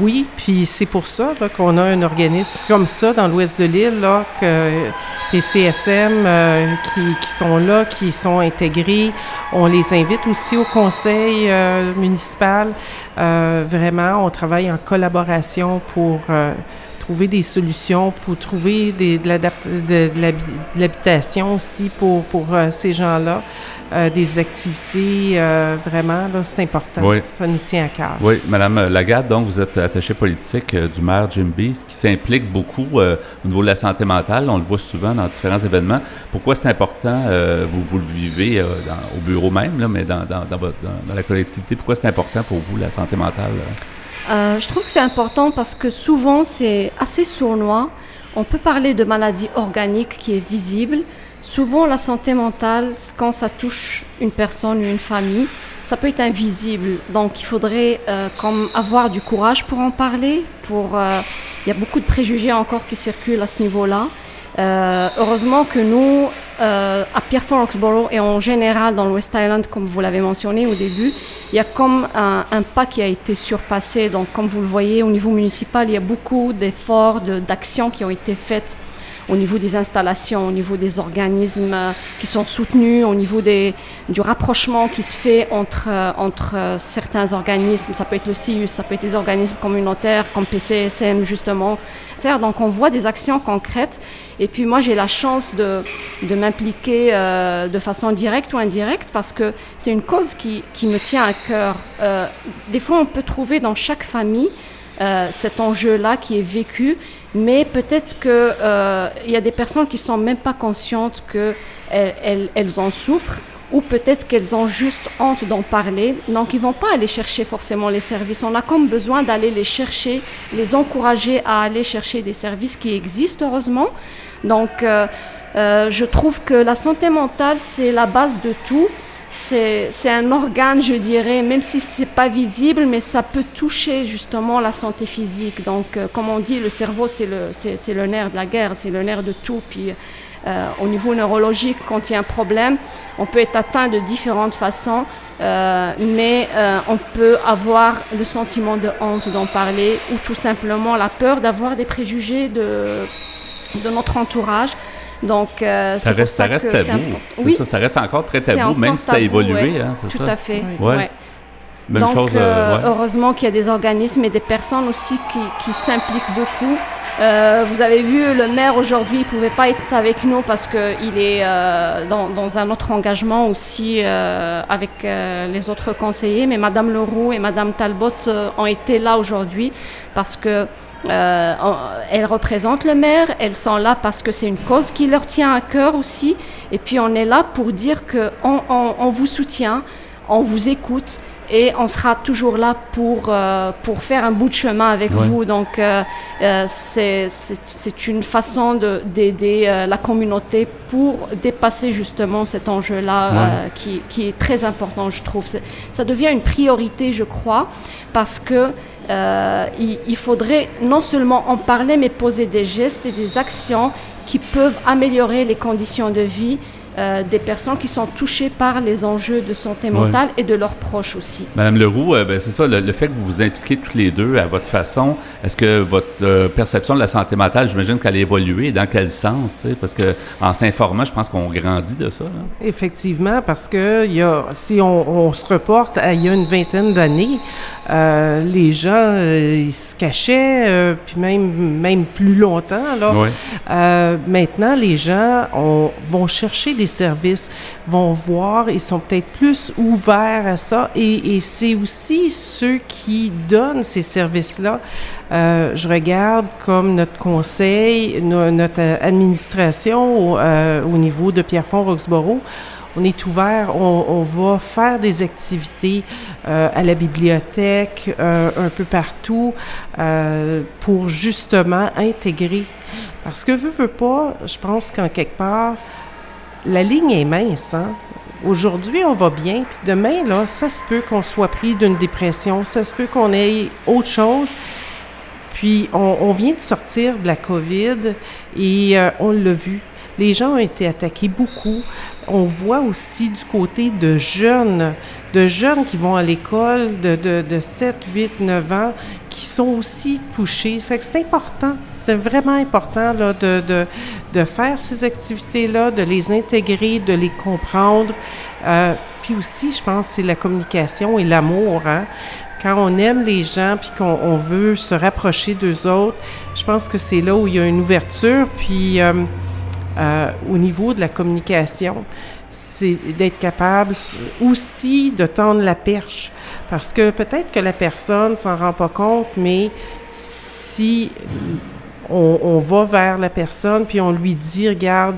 Oui, puis c'est pour ça qu'on a un organisme comme ça dans l'ouest de l'île, que les CSM euh, qui, sont là, qui sont intégrés. On les invite aussi au conseil euh, municipal. Vraiment, on travaille en collaboration pour trouver des solutions, pour trouver des, de l'habitation aussi pour, pour euh, ces gens-là. Euh, des activités, euh, vraiment, là, c'est important. Oui. Ça nous tient à cœur. Oui, Madame Lagarde, donc vous êtes attachée politique euh, du maire Jim Bees, qui s'implique beaucoup au niveau de la santé mentale. On le voit souvent dans différents événements. Pourquoi c'est important, vous, vous le vivez dans- au bureau même, là, mais dans, dans, dans, votre- dans- dans la collectivité, pourquoi c'est important pour vous, la santé mentale? Euh, je trouve que c'est important parce que souvent c'est assez sournois. On peut parler de maladie organique qui est visible. Souvent la santé mentale, quand ça touche une personne ou une famille, ça peut être invisible. Donc il faudrait euh, comme avoir du courage pour en parler. Euh, il y a beaucoup de préjugés encore qui circulent à ce niveau-là. Euh, heureusement que nous, euh, à Pierrefonds Roxborough et en général dans le West Island, comme vous l'avez mentionné au début, il y a comme un, pas qui a été surpassé. Donc, comme vous le voyez, au niveau municipal, il y a beaucoup d'efforts, de- d'actions qui ont été faites au niveau des installations, au niveau des organismes euh, qui sont soutenus, au niveau des, du rapprochement qui se fait entre, euh, entre euh, certains organismes. Ça peut être le CIUS, ça peut être des organismes communautaires comme PCSM, justement. Donc, on voit des actions concrètes. Et puis, moi, j'ai la chance de, de m'impliquer de façon directe ou indirecte parce que c'est une cause qui, qui me tient à cœur. Des fois, on peut trouver dans chaque famille cet enjeu-là qui est vécu, mais peut-être qu'il euh, y a des personnes qui sont même pas conscientes qu'elles elles, elles en souffrent, ou peut-être qu'elles ont juste honte d'en parler, donc ils vont pas aller chercher forcément les services. On a comme besoin d'aller les chercher, les encourager à aller chercher des services qui existent, heureusement. Donc, euh, euh, je trouve que la santé mentale, c'est la base de tout. C'est un organe, je dirais, même si c'est pas visible, mais ça peut toucher justement la santé physique. Donc, euh, comme on dit, le cerveau, c'est le, nerf de la guerre, c'est le nerf de tout. Puis, euh, au niveau neurologique, quand il y a un problème, on peut être atteint de différentes façons, euh, mais on peut avoir le sentiment de honte d'en parler ou tout simplement la peur d'avoir des préjugés de notre entourage. Donc, euh, Ça c'est pour reste, ça ça reste que tabou. C'est Oui, ça, ça reste encore très tabou, encore même si ça a évolué, ouais. hein, Tout ça? à fait. Ouais. Même Donc, chose, euh, euh, ouais. heureusement qu'il y a des organismes et des personnes aussi qui, qui s'impliquent beaucoup. Euh, vous avez vu, le maire aujourd'hui, il ne pouvait pas être avec nous parce qu'il est euh, dans, dans un autre engagement aussi euh, avec les autres conseillers. Mais Madame Leroux et Madame Talbot ont été là aujourd'hui parce que Euh, elles représentent le maire, elles sont là parce que c'est une cause qui leur tient à cœur aussi. Et puis on est là pour dire qu'on on vous soutient, on vous écoute et on sera toujours là pour, euh, pour faire un bout de chemin avec vous. Donc, euh, euh, c'est une façon d'aider la communauté pour dépasser justement cet enjeu-là qui, qui, est très important, je trouve. Ça devient une priorité, je crois, parce que il, il, faudrait non seulement en parler, mais poser des gestes et des actions qui peuvent améliorer les conditions de vie euh, des personnes qui sont touchées par les enjeux de santé mentale et de leurs proches aussi. Madame Leroux, euh, ben, c'est ça, le, fait que vous vous impliquez tous les deux à votre façon, est-ce que votre euh, perception de la santé mentale, j'imagine qu'elle a évolué, dans quel sens? Parce que en s'informant, je pense qu'on grandit de ça. Effectivement, parce que y a, si on, se reporte à il y a une vingtaine d'années, les gens, ils se cachaient, puis même, même plus longtemps. Là. maintenant, les gens on, vont chercher des services vont voir, ils sont peut-être plus ouverts à ça. Et, c'est aussi ceux qui donnent ces services-là. Euh, je regarde comme notre conseil, notre administration euh, au, niveau de Pierrefonds-Roxborough on est ouvert, on, va faire des activités euh, à la bibliothèque, un peu partout, pour justement intégrer. Parce que, veux, veux pas, je pense qu'en quelque part, la ligne est mince. Hein? Aujourd'hui, on va bien, puis demain, là, ça se peut qu'on soit pris d'une dépression, ça se peut qu'on ait autre chose. Puis, on, vient de sortir de la COVID et euh, on l'a vu. Les gens ont été attaqués beaucoup. On voit aussi du côté de jeunes, de jeunes qui vont à l'école de, de, de 7, 8, 9 ans, qui sont aussi touchés. Fait que c'est important c'est vraiment important là, de, de, de, faire ces activités-là, de les intégrer, de les comprendre. Euh, puis aussi, je pense, c'est la communication et l'amour. Hein? Quand on aime les gens puis qu'on veut se rapprocher d'eux autres, je pense que c'est là où il y a une ouverture. Puis euh, euh, au niveau de la communication, c'est d'être capable aussi de tendre la perche. Parce que peut-être que la personne s'en rend pas compte, mais si on, va vers la personne, puis on lui dit, regarde,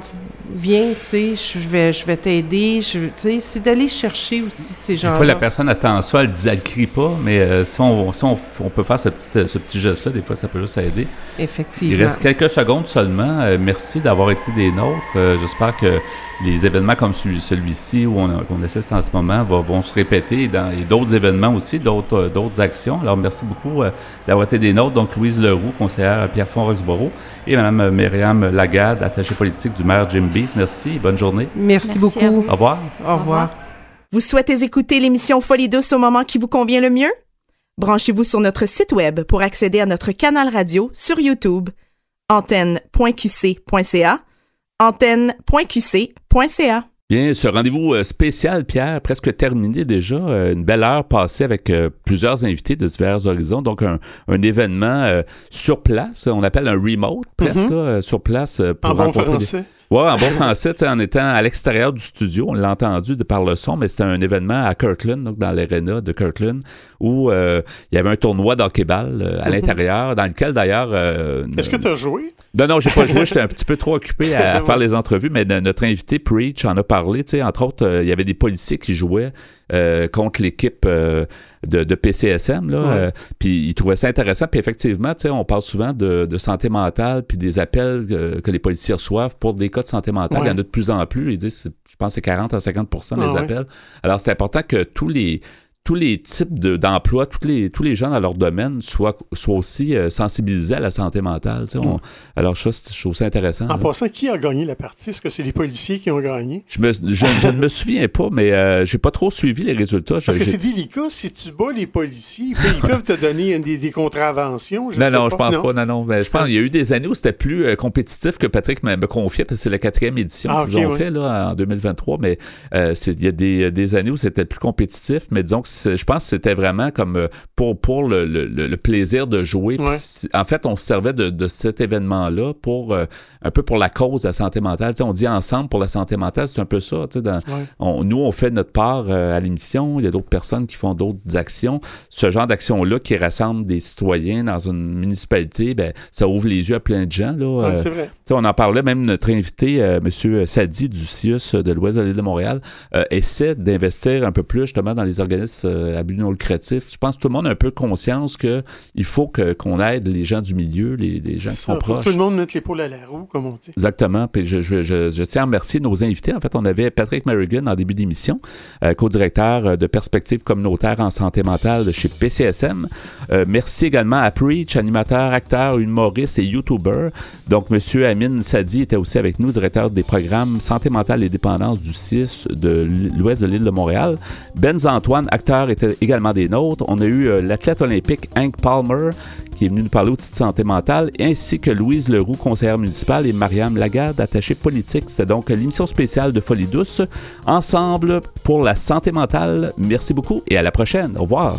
viens, tu sais, je vais, je vais t'aider. Tu sais, c'est d'aller chercher aussi ces gens-là. Des fois, la personne attend ça, elle elle crie pas, mais euh, si, on, si on, peut faire ce petit, ce petit geste-là, des fois, ça peut juste aider. Effectivement. Il reste quelques secondes seulement. Euh, merci d'avoir été des nôtres. Euh, j'espère que les événements comme celui-ci, où on, on, assiste en ce moment, vont se répéter dans, et d'autres événements aussi, d'autres, d'autres actions. Alors, merci beaucoup d'avoir été des nôtres. Donc, Louise Leroux, conseillère à Pierrefonds-Roxborough, et Mme Myriam Lagade, attachée politique du maire Jim B. Merci. Bonne journée. Merci, beaucoup. Au revoir. Au revoir. Vous souhaitez écouter l'émission Folie douce au moment qui vous convient le mieux? Branchez-vous sur notre site web pour accéder à notre canal radio sur YouTube antenne.qc.ca antenne.qc.ca Bien, ce rendez-vous euh, spécial, Pierre, presque terminé déjà. Euh, une belle heure passée avec euh, plusieurs invités de divers horizons. Donc, un, événement sur place, on appelle un remote, presque, mm-hmm. sur place. pour en bon français. Oui, en bon français, en étant à l'extérieur du studio, on l'a entendu de par le son, mais c'était un événement à Kirkland, donc dans l'aréna de Kirkland, où il y avait un tournoi d'hockey-ball à mm-hmm. l'intérieur, dans lequel d'ailleurs... Est-ce que tu as joué? Non, non, j'ai pas joué. J'étais un petit peu trop occupé à, faire les entrevues, mais notre invité Preach en a parlé. Tu sais, entre autres, euh, il y avait des policiers qui jouaient euh, contre l'équipe euh, de, PCSM. Là, puis ils trouvaient ça intéressant. Puis effectivement, tu sais, on parle souvent de, santé mentale, puis des appels que les policiers reçoivent pour des cas de santé mentale. Il y en a de plus en plus. Ils disent, je pense, c'est 40 à 50% des ah appels. Alors, c'est important que tous les tous les types d'emplois, tous, les, tous les gens dans leur domaine soient, soient aussi euh, sensibilisés à la santé mentale. Alors, ça, je trouve ça intéressant. En passant, qui a gagné la partie? Est-ce que c'est les policiers qui ont gagné? Je, me, je, ne me souviens pas, mais euh, j'ai pas trop suivi les résultats. Parce que c'est délicat. Si tu bats les policiers, ils peuvent te donner des, contraventions. non, non, je pense pas. Non, non. Mais je pense qu'il y a eu des années où c'était plus euh, compétitif que Patrick me, confiait, parce que c'est la quatrième édition ah, qu'ils ont fait là, en 2023. Mais il y a des, des années où c'était plus compétitif. Mais disons que je pense que c'était vraiment comme euh, pour, pour le, le- plaisir de jouer. Ouais. En fait, on se servait de, de cet événement-là pour euh, un peu pour la cause de la santé mentale. Tu sais, on dit ensemble pour la santé mentale, c'est un peu ça. dans- on- nous, on fait notre part euh, à l'émission. Il y a d'autres personnes qui font d'autres actions. Ce genre d'action-là qui rassemble des citoyens dans une municipalité, ben, ça ouvre les yeux à plein de gens. Là, Ouais, Euh, vrai. on en parlait, même notre invité, M. Sadi du CIUS de l'Ouest de l'île de Montréal, essaie d'investir un peu plus justement dans les organismes à but non lucratif. Je pense que tout le monde a un peu conscience qu'il faut qu'on aide les gens du milieu, les, les gens qui sont proches. tout le monde mette l'épaule à la roue, comme on dit. Exactement. Puis je, je- je- je tiens à remercier nos invités. En fait, on avait Patrick Merrigan en début d'émission, euh, co-directeur euh, de perspectives communautaires en santé mentale de chez PCSM. Euh, merci également à Preach, animateur, acteur, humoriste et YouTuber. Donc, Monsieur Amin Sadi était aussi avec nous, directeur des programmes santé mentale et dépendance du CIS de l'ouest de l'île de Montréal. Benz Antoine, acteur, également des nôtres. On a eu euh, l'athlète olympique Hank Palmer, qui est venu nous parler aussi de santé mentale, ainsi que Louise Leroux, conseillère municipale, et Mariam Lagarde, attachée politique. C'était donc l'émission spéciale de Folie douce, ensemble pour la santé mentale. Merci beaucoup et à la prochaine. Au revoir.